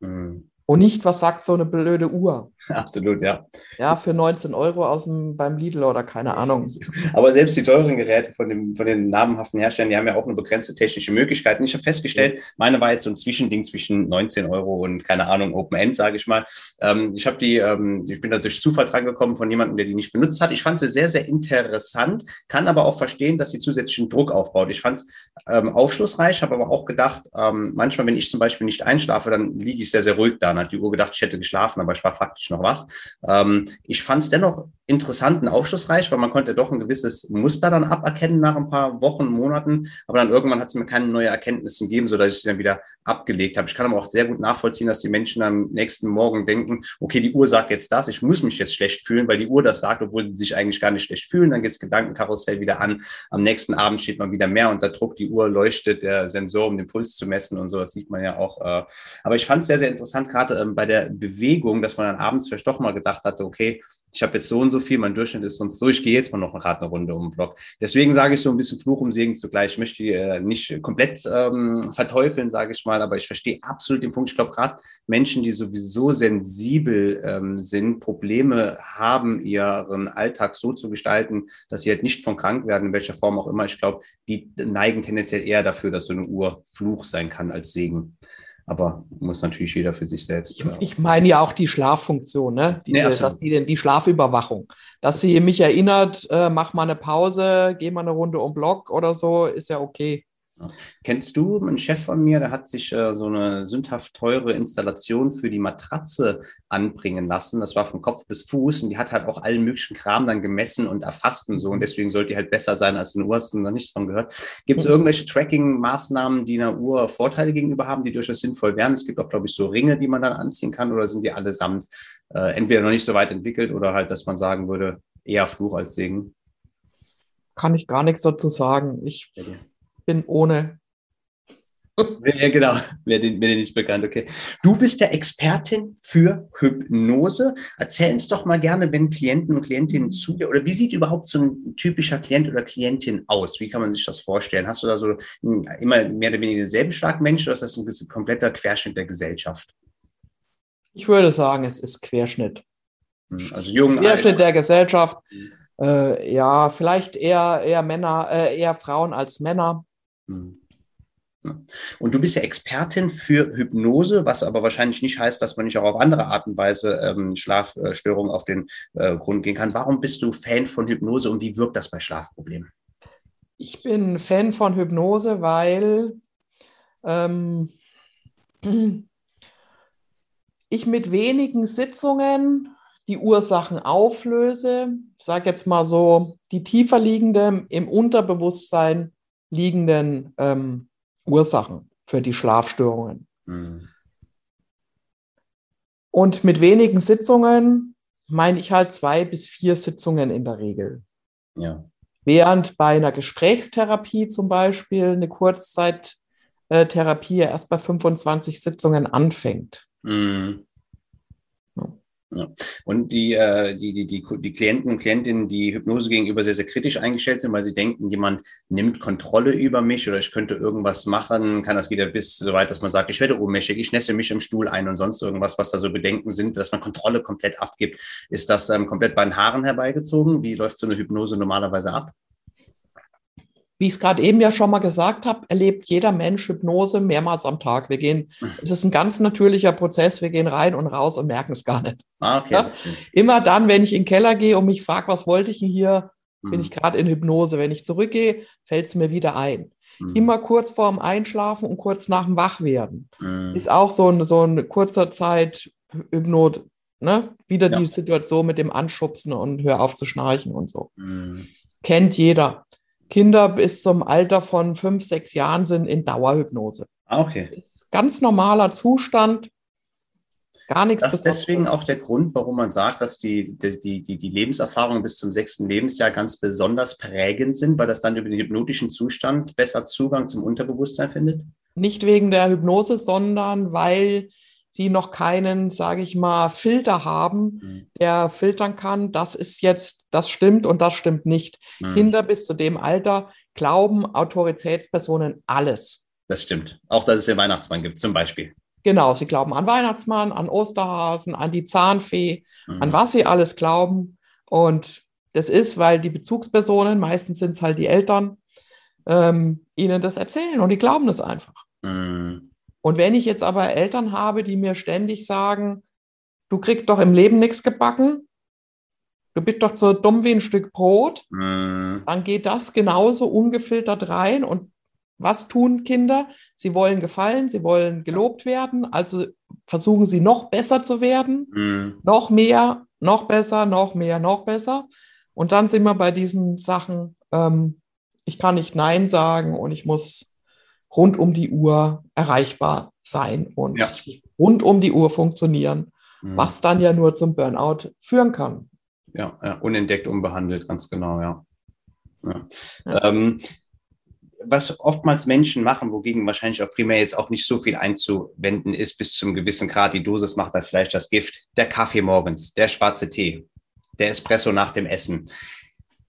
Mhm. Und nicht, was sagt so eine blöde Uhr. Absolut, ja. Ja, für 19 Euro aus dem, beim Lidl oder keine Ahnung. Aber selbst die teuren Geräte von, dem, von den namenhaften Herstellern, die haben ja auch eine begrenzte technische Möglichkeit. Und ich habe festgestellt, meine war jetzt so ein Zwischending zwischen 19 Euro und keine Ahnung, Open End, sage ich mal. Ähm, ich habe die, ähm, ich bin da durch Zufall dran gekommen von jemandem, der die nicht benutzt hat. Ich fand sie sehr, sehr interessant, kann aber auch verstehen, dass sie zusätzlichen Druck aufbaut. Ich fand es ähm, aufschlussreich, habe aber auch gedacht, ähm, manchmal, wenn ich zum Beispiel nicht einschlafe, dann liege ich sehr, sehr ruhig da. Dann hat die Uhr gedacht, ich hätte geschlafen, aber ich war faktisch noch wach. Ähm, ich fand es dennoch interessant und aufschlussreich, weil man konnte doch ein gewisses Muster dann aberkennen nach ein paar Wochen, Monaten. Aber dann irgendwann hat es mir keine neue Erkenntnisse gegeben, sodass ich sie dann wieder abgelegt habe. Ich kann aber auch sehr gut nachvollziehen, dass die Menschen am nächsten Morgen denken, okay, die Uhr sagt jetzt das, ich muss mich jetzt schlecht fühlen, weil die Uhr das sagt, obwohl sie sich eigentlich gar nicht schlecht fühlen. Dann geht das Gedankenkarussell wieder an. Am nächsten Abend steht man wieder mehr unter Druck. Die Uhr leuchtet, der Sensor, um den Puls zu messen und so. Das sieht man ja auch. Äh. Aber ich fand es sehr, sehr interessant, gerade ähm, bei der Bewegung, dass man dann abends vielleicht doch mal gedacht hatte, okay, ich habe jetzt so und so viel, mein Durchschnitt ist sonst so, ich gehe jetzt mal noch gerade eine Runde um den Block. Deswegen sage ich so ein bisschen Fluch um Segen zugleich. Ich möchte äh, nicht komplett ähm, verteufeln, sage ich mal, aber ich verstehe absolut den Punkt. Ich glaube, gerade Menschen, die sowieso sensibel ähm, sind, Probleme haben, ihren Alltag so zu gestalten, dass sie halt nicht von krank werden, in welcher Form auch immer. Ich glaube, die neigen tendenziell eher dafür, dass so eine Uhr Fluch sein kann als Segen. Aber muss natürlich jeder für sich selbst. Ich, ich meine ja auch die Schlaffunktion, ne? Diese, ja, dass die, die Schlafüberwachung. Dass sie mich erinnert, äh, mach mal eine Pause, geh mal eine Runde um Block oder so, ist ja okay. Kennst du einen Chef von mir, der hat sich äh, so eine sündhaft teure Installation für die Matratze anbringen lassen. Das war von Kopf bis Fuß und die hat halt auch allen möglichen Kram dann gemessen und erfasst und so. Und deswegen sollte die halt besser sein als eine Uhr. Hast du noch nichts von gehört? Gibt es irgendwelche Tracking-Maßnahmen, die einer Uhr Vorteile gegenüber haben, die durchaus sinnvoll wären? Es gibt auch, glaube ich, so Ringe, die man dann anziehen kann oder sind die allesamt äh, entweder noch nicht so weit entwickelt oder halt, dass man sagen würde, eher Fluch als Segen? Kann ich gar nichts dazu sagen. Ich. Ja, bin ohne. Ja, genau, wäre dir nicht bekannt, okay. Du bist der Expertin für Hypnose. Erzähl uns doch mal gerne, wenn Klienten und Klientinnen zu dir, oder wie sieht überhaupt so ein typischer Klient oder Klientin aus? Wie kann man sich das vorstellen? Hast du da so immer mehr oder weniger denselben Schlagmensch oder ist das ein kompletter Querschnitt der Gesellschaft? Ich würde sagen, es ist Querschnitt. Hm, also jung. Querschnitt der Gesellschaft. Äh, ja, vielleicht eher, eher Männer, äh, eher Frauen als Männer. Hm. Und du bist ja Expertin für Hypnose, was aber wahrscheinlich nicht heißt, dass man nicht auch auf andere Art und Weise ähm, Schlafstörungen auf den äh, Grund gehen kann. Warum bist du Fan von Hypnose und wie wirkt das bei Schlafproblemen? Ich bin Fan von Hypnose, weil ähm, ich mit wenigen Sitzungen die Ursachen auflöse. Ich sage jetzt mal so, die tiefer liegende im Unterbewusstsein liegenden ähm, Ursachen für die Schlafstörungen. Mhm. Und mit wenigen Sitzungen meine ich halt zwei bis vier Sitzungen in der Regel. Ja. Während bei einer Gesprächstherapie zum Beispiel eine Kurzzeittherapie erst bei 25 Sitzungen anfängt. Mhm. Ja. Und die, äh, die, die, die, die Klienten und Klientinnen, die Hypnose gegenüber sehr, sehr kritisch eingestellt sind, weil sie denken, jemand nimmt Kontrolle über mich oder ich könnte irgendwas machen, kann das wieder bis so weit, dass man sagt, ich werde ohnmächtig, ich nässe mich im Stuhl ein und sonst irgendwas, was da so Bedenken sind, dass man Kontrolle komplett abgibt. Ist das ähm, komplett bei den Haaren herbeigezogen? Wie läuft so eine Hypnose normalerweise ab? Wie ich es gerade eben ja schon mal gesagt habe, erlebt jeder Mensch Hypnose mehrmals am Tag. Wir gehen, es ist ein ganz natürlicher Prozess, wir gehen rein und raus und merken es gar nicht. Ah, okay. Ja? Immer dann, wenn ich in den Keller gehe und mich frage, was wollte ich denn hier, mhm. bin ich gerade in Hypnose. Wenn ich zurückgehe, fällt es mir wieder ein. Mhm. Immer kurz vorm Einschlafen und kurz nach dem Wachwerden. Mhm. Ist auch so ein, so ein kurzer Zeit Hypnot, ne? Wieder ja. die Situation mit dem Anschubsen und hör auf zu schnarchen und so. Mhm. Kennt jeder. Kinder bis zum Alter von fünf, sechs Jahren sind in Dauerhypnose. Ah, okay. Ganz normaler Zustand. Gar nichts. Das ist deswegen auch der Grund, warum man sagt, dass die, die, die, die Lebenserfahrungen bis zum sechsten Lebensjahr ganz besonders prägend sind, weil das dann über den hypnotischen Zustand besser Zugang zum Unterbewusstsein findet? Nicht wegen der Hypnose, sondern weil sie noch keinen, sage ich mal, Filter haben, mhm. der filtern kann, das ist jetzt, das stimmt und das stimmt nicht. Mhm. Kinder bis zu dem Alter glauben Autoritätspersonen alles. Das stimmt. Auch, dass es den Weihnachtsmann gibt, zum Beispiel. Genau, sie glauben an Weihnachtsmann, an Osterhasen, an die Zahnfee, mhm. an was sie alles glauben. Und das ist, weil die Bezugspersonen, meistens sind es halt die Eltern, ähm, ihnen das erzählen und die glauben das einfach. Mhm. Und wenn ich jetzt aber Eltern habe, die mir ständig sagen, du kriegst doch im Leben nichts gebacken, du bist doch so dumm wie ein Stück Brot, mhm. dann geht das genauso ungefiltert rein. Und was tun Kinder? Sie wollen gefallen, sie wollen gelobt werden, also versuchen sie noch besser zu werden, mhm. noch mehr, noch besser, noch mehr, noch besser. Und dann sind wir bei diesen Sachen, ähm, ich kann nicht Nein sagen und ich muss rund um die Uhr erreichbar sein und ja. rund um die Uhr funktionieren, mhm. was dann ja nur zum Burnout führen kann. Ja, ja unentdeckt, unbehandelt, ganz genau, ja. ja. Ähm, was oftmals Menschen machen, wogegen wahrscheinlich auch primär jetzt auch nicht so viel einzuwenden ist, bis zum gewissen Grad, die Dosis macht da vielleicht das Gift, der Kaffee morgens, der schwarze Tee, der Espresso nach dem Essen.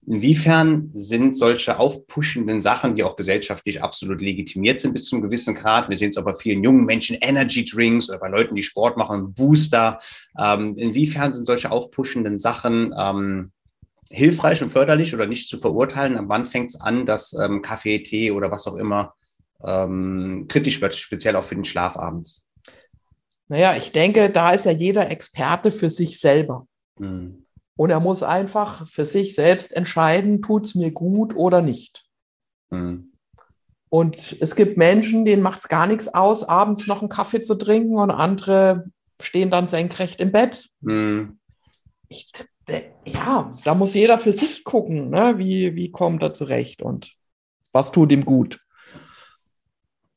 Inwiefern sind solche aufpushenden Sachen, die auch gesellschaftlich absolut legitimiert sind bis zum gewissen Grad, wir sehen es auch bei vielen jungen Menschen, Energy Drinks oder bei Leuten, die Sport machen, Booster, ähm, inwiefern sind solche aufpushenden Sachen ähm, hilfreich und förderlich oder nicht zu verurteilen? Ab wann fängt es an, dass ähm, Kaffee, Tee oder was auch immer ähm, kritisch wird, speziell auch für den Schlaf abends? Naja, ich denke, da ist ja jeder Experte für sich selber. Hm. Und er muss einfach für sich selbst entscheiden, tut es mir gut oder nicht. Hm. Und es gibt Menschen, denen macht es gar nichts aus, abends noch einen Kaffee zu trinken und andere stehen dann senkrecht im Bett. Hm. Ich ja, da muss jeder für sich gucken, ne? wie, wie kommt er zurecht und was tut ihm gut.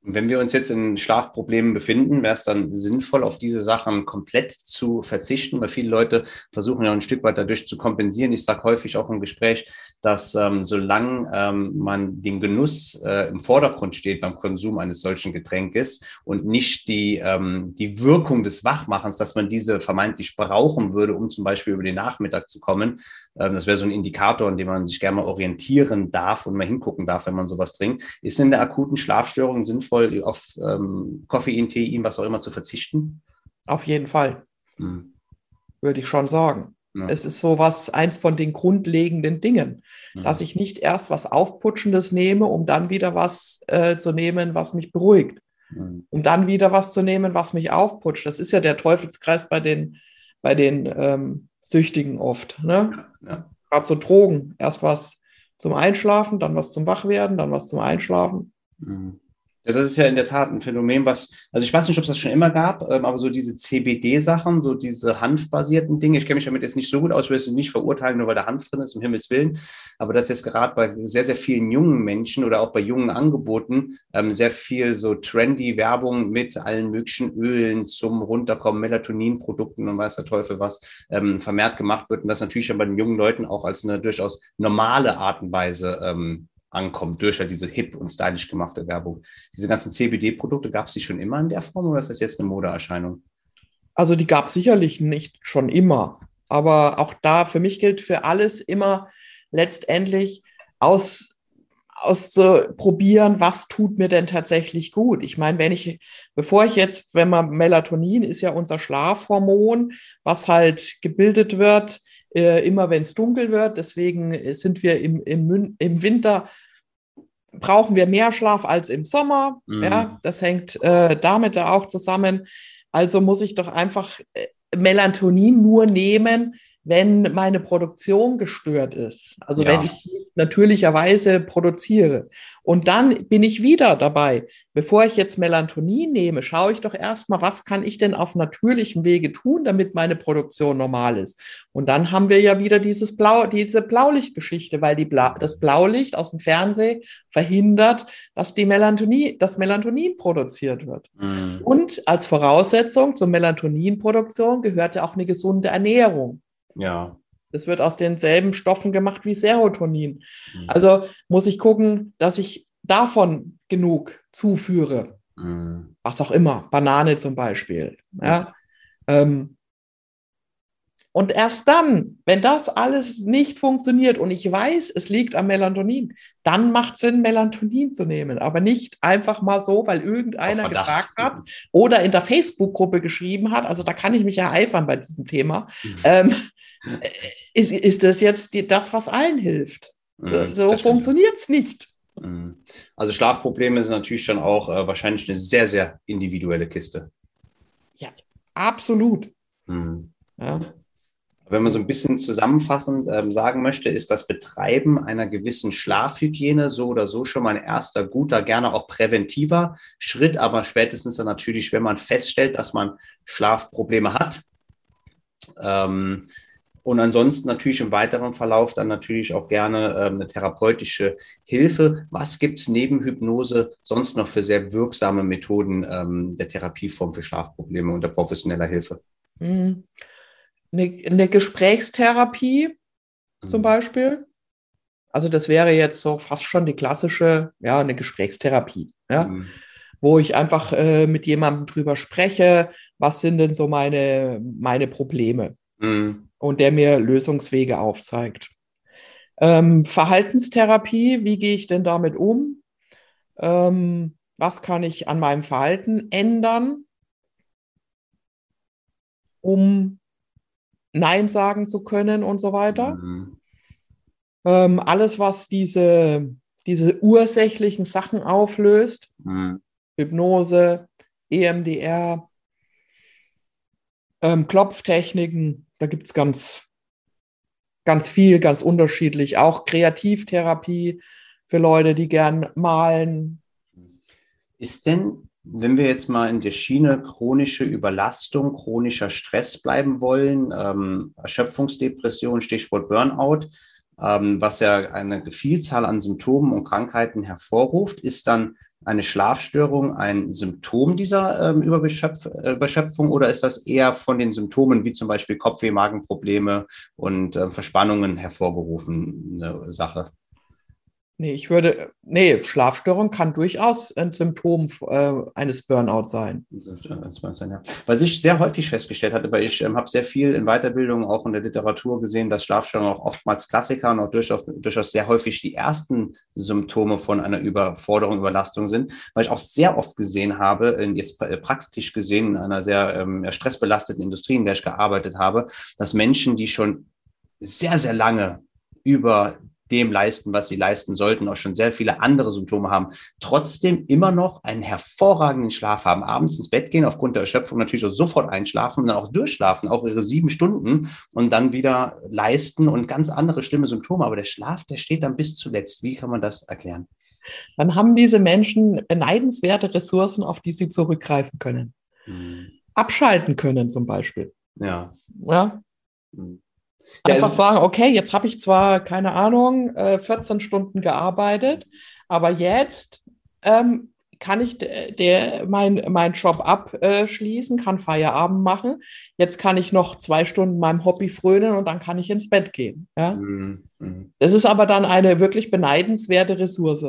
Wenn wir uns jetzt in Schlafproblemen befinden, wäre es dann sinnvoll, auf diese Sachen komplett zu verzichten, weil viele Leute versuchen ja ein Stück weit dadurch zu kompensieren. Ich sage häufig auch im Gespräch, dass ähm, solange ähm, man den Genuss äh, im Vordergrund steht beim Konsum eines solchen Getränkes und nicht die, ähm, die Wirkung des Wachmachens, dass man diese vermeintlich brauchen würde, um zum Beispiel über den Nachmittag zu kommen, das wäre so ein Indikator, an dem man sich gerne mal orientieren darf und mal hingucken darf, wenn man sowas trinkt. Ist in der akuten Schlafstörung sinnvoll, sinnvoll, auf ähm, Koffein, Tein, was auch immer zu verzichten? Auf jeden Fall. Hm. Würde ich schon sagen. Ja. Es ist so was, eins von den grundlegenden Dingen, ja. dass ich nicht erst was Aufputschendes nehme, um dann wieder was äh, zu nehmen, was mich beruhigt. Ja. Um dann wieder was zu nehmen, was mich aufputscht. Das ist ja der Teufelskreis bei den, bei den ähm, Süchtigen oft. Ne? Gerade so Drogen. Erst was zum Einschlafen, dann was zum Wachwerden, dann was zum Einschlafen. Mhm. Ja, das ist ja in der Tat ein Phänomen, was, also ich weiß nicht, ob es das schon immer gab, ähm, aber so diese CBD-Sachen, so diese hanfbasierten Dinge, ich kenne mich damit jetzt nicht so gut aus, ich will es nicht verurteilen, nur weil da Hanf drin ist, um Himmels Willen, aber das jetzt gerade bei sehr, sehr vielen jungen Menschen oder auch bei jungen Angeboten ähm, sehr viel so trendy Werbung mit allen möglichen Ölen zum Runterkommen, Melatoninprodukten und weiß der Teufel was ähm, vermehrt gemacht wird und das natürlich schon bei den jungen Leuten auch als eine durchaus normale Art und Weise ähm, ankommt durch ja diese hip und stylisch gemachte Werbung. Diese ganzen CBD-Produkte, gab es die schon immer in der Form oder ist das jetzt eine Modeerscheinung? Also die gab es sicherlich nicht schon immer. Aber auch da, für mich gilt für alles immer letztendlich aus, auszuprobieren, was tut mir denn tatsächlich gut. Ich meine, wenn ich, bevor ich jetzt, wenn man Melatonin ist ja unser Schlafhormon, was halt gebildet wird, äh, immer wenn es dunkel wird. Deswegen sind wir im, im, im Winter brauchen wir mehr Schlaf als im Sommer. Mhm. Ja, das hängt äh, damit da auch zusammen. Also muss ich doch einfach äh, Melatonin nur nehmen, wenn meine Produktion gestört ist. Also ja. wenn ich natürlicherweise produziere. Und dann bin ich wieder dabei. Bevor ich jetzt Melatonin nehme, schaue ich doch erstmal, was kann ich denn auf natürlichem Wege tun, damit meine Produktion normal ist. Und dann haben wir ja wieder dieses Blau, diese Blaulichtgeschichte, weil die Bla das Blaulicht aus dem Fernsehen verhindert, dass die Melatonin, das Melatonin produziert wird. Mhm. Und als Voraussetzung zur Melatoninproduktion gehört ja auch eine gesunde Ernährung. Ja. Das wird aus denselben Stoffen gemacht wie Serotonin. Mhm. Also muss ich gucken, dass ich davon genug zuführe. Mhm. Was auch immer, Banane zum Beispiel. Ja. Ähm, und erst dann, wenn das alles nicht funktioniert und ich weiß, es liegt am Melatonin, dann macht Sinn, Melatonin zu nehmen. Aber nicht einfach mal so, weil irgendeiner gesagt hat oder in der Facebook-Gruppe geschrieben hat. Also da kann ich mich ereifern bei diesem Thema. Mhm. Ähm, ist, ist das jetzt die, das, was allen hilft? Mhm, so funktioniert es nicht. Mhm. Also Schlafprobleme sind natürlich schon auch äh, wahrscheinlich eine sehr, sehr individuelle Kiste. Ja, absolut. Mhm. Ja. Wenn man so ein bisschen zusammenfassend ähm, sagen möchte, ist das Betreiben einer gewissen Schlafhygiene so oder so schon mal ein erster guter, gerne auch präventiver Schritt, aber spätestens dann natürlich, wenn man feststellt, dass man Schlafprobleme hat, ähm, Und ansonsten natürlich im weiteren Verlauf dann natürlich auch gerne ähm, eine therapeutische Hilfe. Was gibt es neben Hypnose sonst noch für sehr wirksame Methoden ähm, der Therapieform für Schlafprobleme unter professioneller Hilfe? Mhm. Eine, eine Gesprächstherapie mhm. zum Beispiel. Also das wäre jetzt so fast schon die klassische, ja, eine Gesprächstherapie, ja, mhm. wo ich einfach äh, mit jemandem drüber spreche, was sind denn so meine, meine Probleme mhm. und der mir Lösungswege aufzeigt. Ähm, Verhaltenstherapie, wie gehe ich denn damit um? Ähm, was kann ich an meinem Verhalten ändern, um Nein sagen zu können und so weiter? Mhm. Ähm, alles, was diese, diese ursächlichen Sachen auflöst, mhm. Hypnose, EMDR, ähm, Klopftechniken, da gibt es ganz, ganz viel, ganz unterschiedlich. Auch Kreativtherapie für Leute, die gern malen. Ist denn, wenn wir jetzt mal in der Schiene chronische Überlastung, chronischer Stress bleiben wollen, ähm, Erschöpfungsdepression, Stichwort Burnout, ähm, was ja eine Vielzahl an Symptomen und Krankheiten hervorruft, ist dann eine Schlafstörung ein Symptom dieser ähm, Überbeschöpf Überschöpfung oder ist das eher von den Symptomen wie zum Beispiel Kopfweh, Magenprobleme und äh, Verspannungen hervorgerufene Sache? Nee, ich würde, nee, Schlafstörung kann durchaus ein Symptom äh, eines Burnout sein. Was ich sehr häufig festgestellt hatte, weil ich ähm, habe sehr viel in Weiterbildung, auch in der Literatur gesehen, dass Schlafstörungen auch oftmals Klassiker und auch durchaus, durchaus sehr häufig die ersten Symptome von einer Überforderung, Überlastung sind, weil ich auch sehr oft gesehen habe, in, jetzt praktisch gesehen in einer sehr ähm, stressbelasteten Industrie, in der ich gearbeitet habe, dass Menschen, die schon sehr, sehr lange über dem leisten, was sie leisten sollten, auch schon sehr viele andere Symptome haben, trotzdem immer noch einen hervorragenden Schlaf haben, abends ins Bett gehen, aufgrund der Erschöpfung natürlich auch sofort einschlafen und dann auch durchschlafen, auch ihre sieben Stunden und dann wieder leisten und ganz andere schlimme Symptome. Aber der Schlaf, der steht dann bis zuletzt. Wie kann man das erklären? Dann haben diese Menschen beneidenswerte Ressourcen, auf die sie zurückgreifen können. Hm. Abschalten können zum Beispiel. Ja. Ja. Hm. Ja, Einfach also, sagen, okay, jetzt habe ich zwar, keine Ahnung, 14 äh, Stunden gearbeitet, aber jetzt ähm, kann ich der, mein, meinen Job abschließen, kann Feierabend machen. Jetzt kann ich noch zwei Stunden meinem Hobby frönen und dann kann ich ins Bett gehen. Ja? Mhm. mhm. Das ist aber dann eine wirklich beneidenswerte Ressource.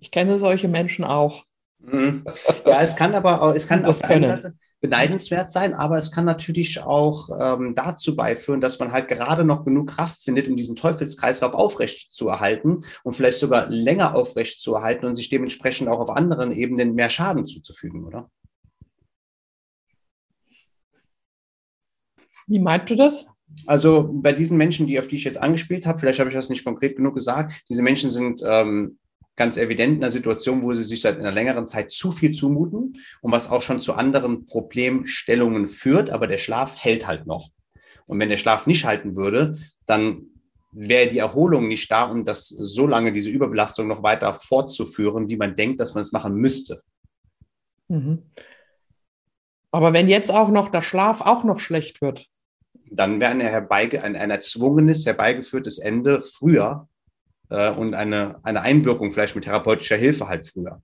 Ich kenne solche Menschen auch. Mhm. Ja, es kann aber auch, es kann auf der einen Seite, beneidenswert sein, aber es kann natürlich auch ähm, dazu beiführen, dass man halt gerade noch genug Kraft findet, um diesen Teufelskreislauf aufrecht zu erhalten und vielleicht sogar länger aufrecht zu erhalten und sich dementsprechend auch auf anderen Ebenen mehr Schaden zuzufügen, oder? Wie meinst du das? Also bei diesen Menschen, die auf die ich jetzt angespielt habe, vielleicht habe ich das nicht konkret genug gesagt, diese Menschen sind ähm, ganz evident in einer Situation, wo sie sich seit einer längeren Zeit zu viel zumuten und was auch schon zu anderen Problemstellungen führt, aber der Schlaf hält halt noch. Und wenn der Schlaf nicht halten würde, dann wäre die Erholung nicht da, um das so lange diese Überbelastung noch weiter fortzuführen, wie man denkt, dass man es machen müsste. Mhm. Aber wenn jetzt auch noch der Schlaf auch noch schlecht wird, dann wäre ein, ein, ein erzwungenes, herbeigeführtes Ende früher äh, und eine, eine Einwirkung vielleicht mit therapeutischer Hilfe halt früher.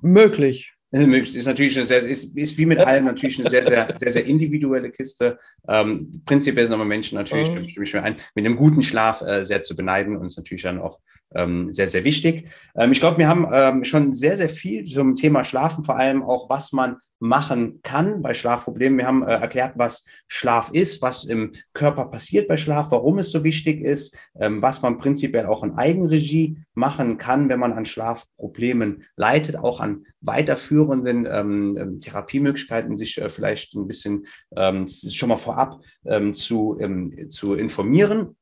Möglich. Ist natürlich eine sehr, ist, ist wie mit allem natürlich eine sehr, sehr, sehr, sehr individuelle Kiste. Ähm, prinzipiell sind aber Menschen natürlich, mhm. stimme ich mir ein, mit einem guten Schlaf äh, sehr zu beneiden und ist natürlich dann auch ähm, sehr, sehr wichtig. Ähm, ich glaube, wir haben ähm, schon sehr, sehr viel zum Thema Schlafen, vor allem auch, was man machen kann bei Schlafproblemen. Wir haben äh, erklärt, was Schlaf ist, was im Körper passiert bei Schlaf, warum es so wichtig ist, ähm, was man prinzipiell auch in Eigenregie machen kann, wenn man an Schlafproblemen leitet, auch an weiterführenden ähm, ähm Therapiemöglichkeiten, sich äh, vielleicht ein bisschen ähm, schon mal vorab ähm, zu, ähm, zu informieren.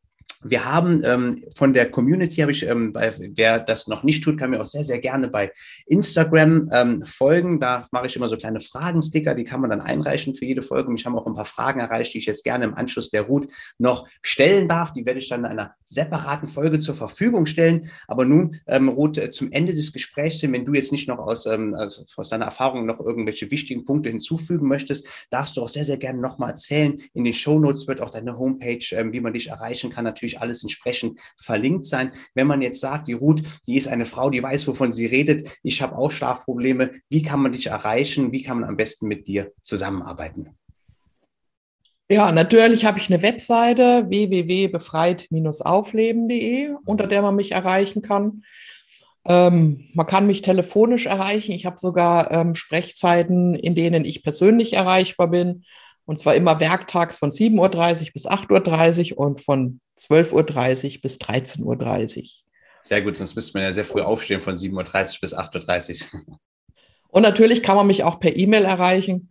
Wir haben ähm, von der Community, habe ich, ähm, bei, wer das noch nicht tut, kann mir auch sehr, sehr gerne bei Instagram ähm, folgen. Da mache ich immer so kleine Fragensticker, die kann man dann einreichen für jede Folge. Mich haben auch ein paar Fragen erreicht, die ich jetzt gerne im Anschluss der Route noch stellen darf. Die werde ich dann in einer separaten Folge zur Verfügung stellen. Aber nun, ähm, Ruth, äh, zum Ende des Gesprächs, wenn du jetzt nicht noch aus, ähm, aus deiner Erfahrung noch irgendwelche wichtigen Punkte hinzufügen möchtest, darfst du auch sehr, sehr gerne nochmal erzählen. In den Show Notes wird auch deine Homepage, ähm, wie man dich erreichen kann, natürlich alles entsprechend verlinkt sein. Wenn man jetzt sagt, die Ruth, die ist eine Frau, die weiß, wovon sie redet, ich habe auch Schlafprobleme, wie kann man dich erreichen? Wie kann man am besten mit dir zusammenarbeiten? Ja, natürlich habe ich eine Webseite www.befreit-aufleben.de, unter der man mich erreichen kann. Ähm, man kann mich telefonisch erreichen. Ich habe sogar ähm, Sprechzeiten, in denen ich persönlich erreichbar bin. Und zwar immer werktags von 7.30 Uhr bis 8.30 Uhr und von 12.30 Uhr bis 13.30 Uhr. Sehr gut, sonst müsste man ja sehr früh aufstehen von 7.30 Uhr bis 8.30 Uhr. Und natürlich kann man mich auch per E-Mail erreichen.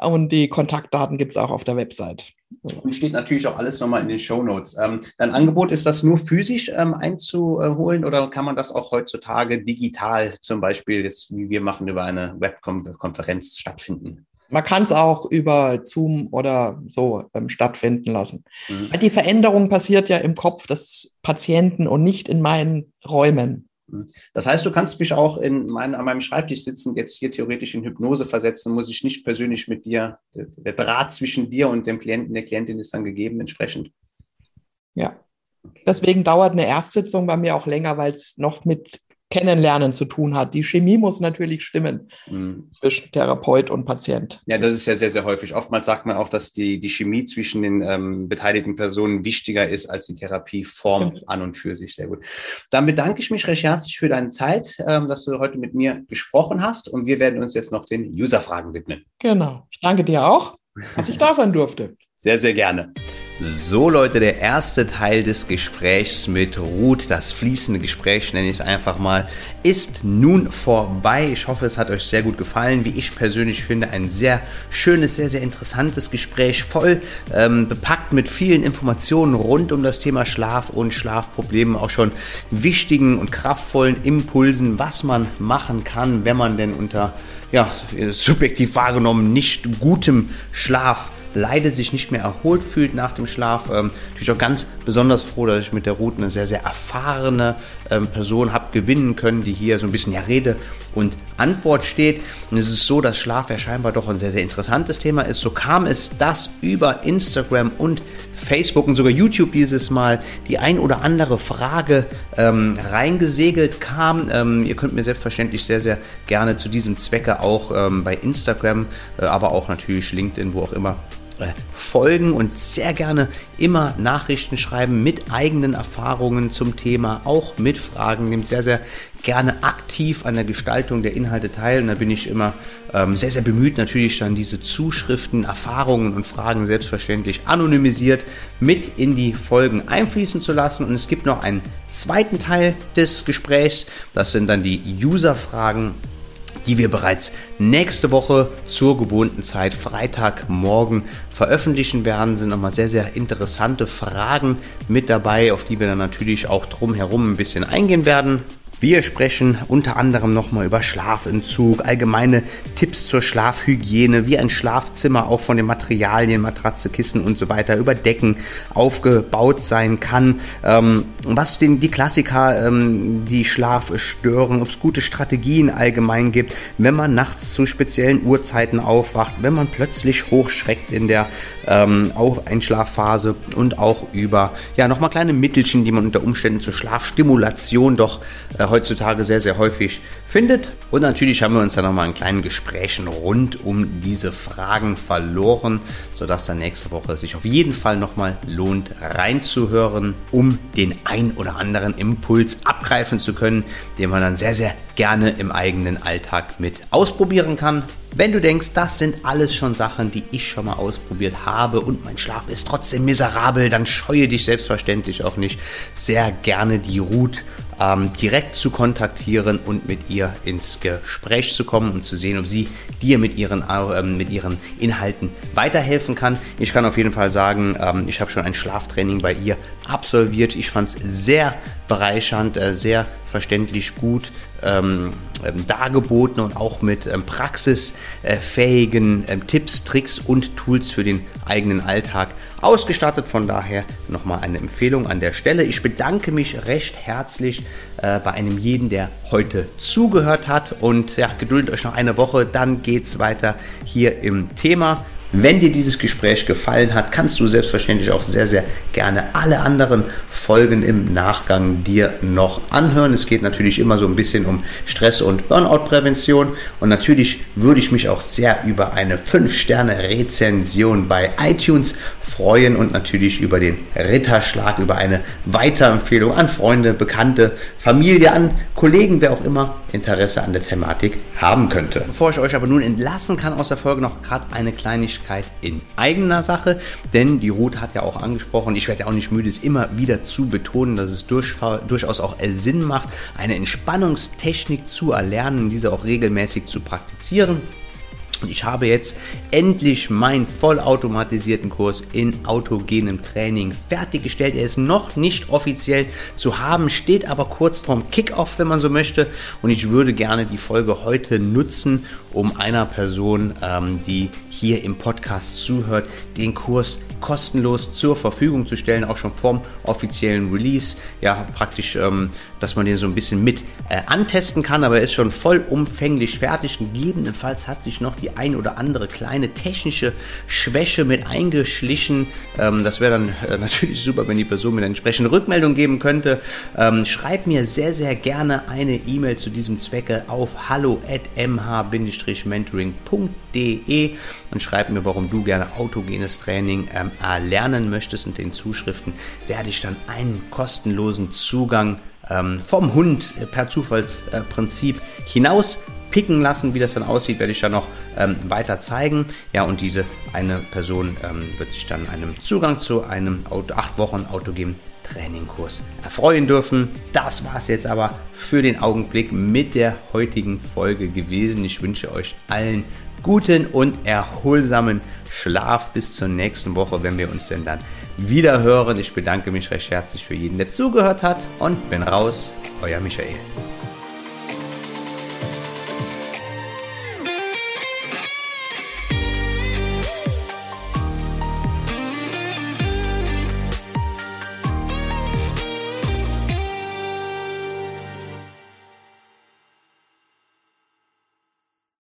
Und die Kontaktdaten gibt es auch auf der Website. Und steht natürlich auch alles nochmal in den Show Notes. Ähm, dein Angebot ist das nur physisch ähm, einzuholen oder kann man das auch heutzutage digital, zum Beispiel jetzt, wie wir machen, über eine Webkonferenz stattfinden? Man kann es auch über Zoom oder so ähm, stattfinden lassen. Mhm. Die Veränderung passiert ja im Kopf des Patienten und nicht in meinen Räumen. Mhm. Das heißt, du kannst mich auch in mein, an meinem Schreibtisch sitzen, jetzt hier theoretisch in Hypnose versetzen, muss ich nicht persönlich mit dir, der, der Draht zwischen dir und dem Klienten, der Klientin ist dann gegeben entsprechend. Ja. Deswegen dauert eine Erstsitzung bei mir auch länger, weil es noch mit Kennenlernen zu tun hat. Die Chemie muss natürlich stimmen mhm. zwischen Therapeut und Patient. Ja, das ist ja sehr, sehr häufig. Oftmals sagt man auch, dass die, die Chemie zwischen den ähm, beteiligten Personen wichtiger ist als die Therapieform mhm. an und für sich. Sehr gut. Dann bedanke ich mich recht herzlich für deine Zeit, ähm, dass du heute mit mir gesprochen hast und wir werden uns jetzt noch den User-Fragen widmen. Genau. Ich danke dir auch, dass ich da sein durfte. Sehr, sehr gerne. So Leute, der erste Teil des Gesprächs mit Ruth, das fließende Gespräch nenne ich es einfach mal, ist nun vorbei. Ich hoffe, es hat euch sehr gut gefallen. Wie ich persönlich finde, ein sehr schönes, sehr, sehr interessantes Gespräch, voll ähm, bepackt mit vielen Informationen rund um das Thema Schlaf und Schlafprobleme, auch schon wichtigen und kraftvollen Impulsen, was man machen kann, wenn man denn unter ja, subjektiv wahrgenommen nicht gutem Schlaf leidet, sich nicht mehr erholt fühlt nach dem Schlaf. Ähm, natürlich auch ganz besonders froh, dass ich mit der Route eine sehr, sehr erfahrene ähm, Person habe gewinnen können, die hier so ein bisschen ja Rede und Antwort steht. Und es ist so, dass Schlaf ja scheinbar doch ein sehr, sehr interessantes Thema ist. So kam es, dass über Instagram und Facebook und sogar YouTube dieses Mal die ein oder andere Frage ähm, reingesegelt kam. Ähm, ihr könnt mir selbstverständlich sehr, sehr gerne zu diesem Zwecke auch ähm, bei Instagram, äh, aber auch natürlich LinkedIn, wo auch immer folgen und sehr gerne immer Nachrichten schreiben mit eigenen Erfahrungen zum Thema, auch mit Fragen. Nehmt sehr, sehr gerne aktiv an der Gestaltung der Inhalte teil. Und da bin ich immer ähm, sehr, sehr bemüht, natürlich dann diese Zuschriften, Erfahrungen und Fragen selbstverständlich anonymisiert mit in die Folgen einfließen zu lassen. Und es gibt noch einen zweiten Teil des Gesprächs. Das sind dann die User-Fragen die wir bereits nächste Woche zur gewohnten Zeit Freitagmorgen veröffentlichen werden. Sind nochmal sehr, sehr interessante Fragen mit dabei, auf die wir dann natürlich auch drumherum ein bisschen eingehen werden. Wir sprechen unter anderem nochmal über Schlafentzug, allgemeine Tipps zur Schlafhygiene, wie ein Schlafzimmer auch von den Materialien, Matratze, Kissen und so weiter über Decken aufgebaut sein kann, ähm, was den, die Klassiker, ähm, die Schlaf stören, ob es gute Strategien allgemein gibt, wenn man nachts zu speziellen Uhrzeiten aufwacht, wenn man plötzlich hochschreckt in der ähm, Einschlafphase und auch über ja nochmal kleine Mittelchen, die man unter Umständen zur Schlafstimulation doch äh, heutzutage sehr, sehr häufig findet. Und natürlich haben wir uns dann nochmal in kleinen Gesprächen rund um diese Fragen verloren, sodass dann nächste Woche sich auf jeden Fall nochmal lohnt, reinzuhören, um den ein oder anderen Impuls abgreifen zu können, den man dann sehr, sehr gerne im eigenen Alltag mit ausprobieren kann. Wenn du denkst, das sind alles schon Sachen, die ich schon mal ausprobiert habe und mein Schlaf ist trotzdem miserabel, dann scheue dich selbstverständlich auch nicht sehr gerne die Route ähm, direkt zu kontaktieren und mit ihr ins Gespräch zu kommen und zu sehen, ob sie dir mit ihren, äh, mit ihren Inhalten weiterhelfen kann. Ich kann auf jeden Fall sagen, ähm, ich habe schon ein Schlaftraining bei ihr absolviert. Ich fand es sehr bereichernd, äh, sehr verständlich gut ähm, ähm, dargeboten und auch mit ähm, praxisfähigen ähm, Tipps, Tricks und Tools für den eigenen Alltag ausgestattet. Von daher nochmal eine Empfehlung an der Stelle. Ich bedanke mich recht herzlich äh, bei einem jeden, der heute zugehört hat und ja, geduldet euch noch eine Woche, dann geht's weiter hier im Thema. Wenn dir dieses Gespräch gefallen hat, kannst du selbstverständlich auch sehr, sehr gerne alle anderen Folgen im Nachgang dir noch anhören. Es geht natürlich immer so ein bisschen um Stress- und Burnout-Prävention und natürlich würde ich mich auch sehr über eine 5-Sterne-Rezension bei iTunes freuen und natürlich über den Ritterschlag, über eine Weiterempfehlung an Freunde, Bekannte, Familie, an Kollegen, wer auch immer Interesse an der Thematik haben könnte. Bevor ich euch aber nun entlassen kann aus der Folge, noch gerade eine Kleinigkeit Selbstständigkeit in eigener Sache, denn die Ruth hat ja auch angesprochen, ich werde ja auch nicht müde, es immer wieder zu betonen, dass es durchaus auch Sinn macht, eine Entspannungstechnik zu erlernen, diese auch regelmäßig zu praktizieren. Und ich habe jetzt endlich meinen vollautomatisierten Kurs in autogenem Training fertiggestellt. Er ist noch nicht offiziell zu haben, steht aber kurz vorm Kickoff, wenn man so möchte. Und ich würde gerne die Folge heute nutzen, um einer Person, ähm, die hier im Podcast zuhört, den Kurs kostenlos zur Verfügung zu stellen, auch schon vorm offiziellen Release. Ja, praktisch, ähm, dass man den so ein bisschen mit äh, antesten kann, aber er ist schon vollumfänglich fertig. Gegebenenfalls hat sich noch die ein oder andere kleine technische Schwäche mit eingeschlichen. Ähm, das wäre dann äh, natürlich super, wenn die Person mir eine entsprechende Rückmeldung geben könnte. Ähm, schreib mir sehr, sehr gerne eine E-Mail zu diesem Zwecke auf hallo at mh mentoring.de und schreib mir, warum du gerne autogenes Training ähm, erlernen möchtest. Und den Zuschriften werde ich dann einen kostenlosen Zugang ähm, vom Hund per Zufallsprinzip hinaus picken lassen. Wie das dann aussieht, werde ich dann noch ähm, weiter zeigen. Ja, und diese eine Person ähm, wird sich dann einem Zugang zu einem 8 Wochen autogenem Trainingkurs erfreuen dürfen. Das war es jetzt aber für den Augenblick mit der heutigen Folge gewesen. Ich wünsche euch allen guten und erholsamen Schlaf bis zur nächsten Woche, wenn wir uns denn dann wieder hören. Ich bedanke mich recht herzlich für jeden, der zugehört hat und bin raus. Euer Michael.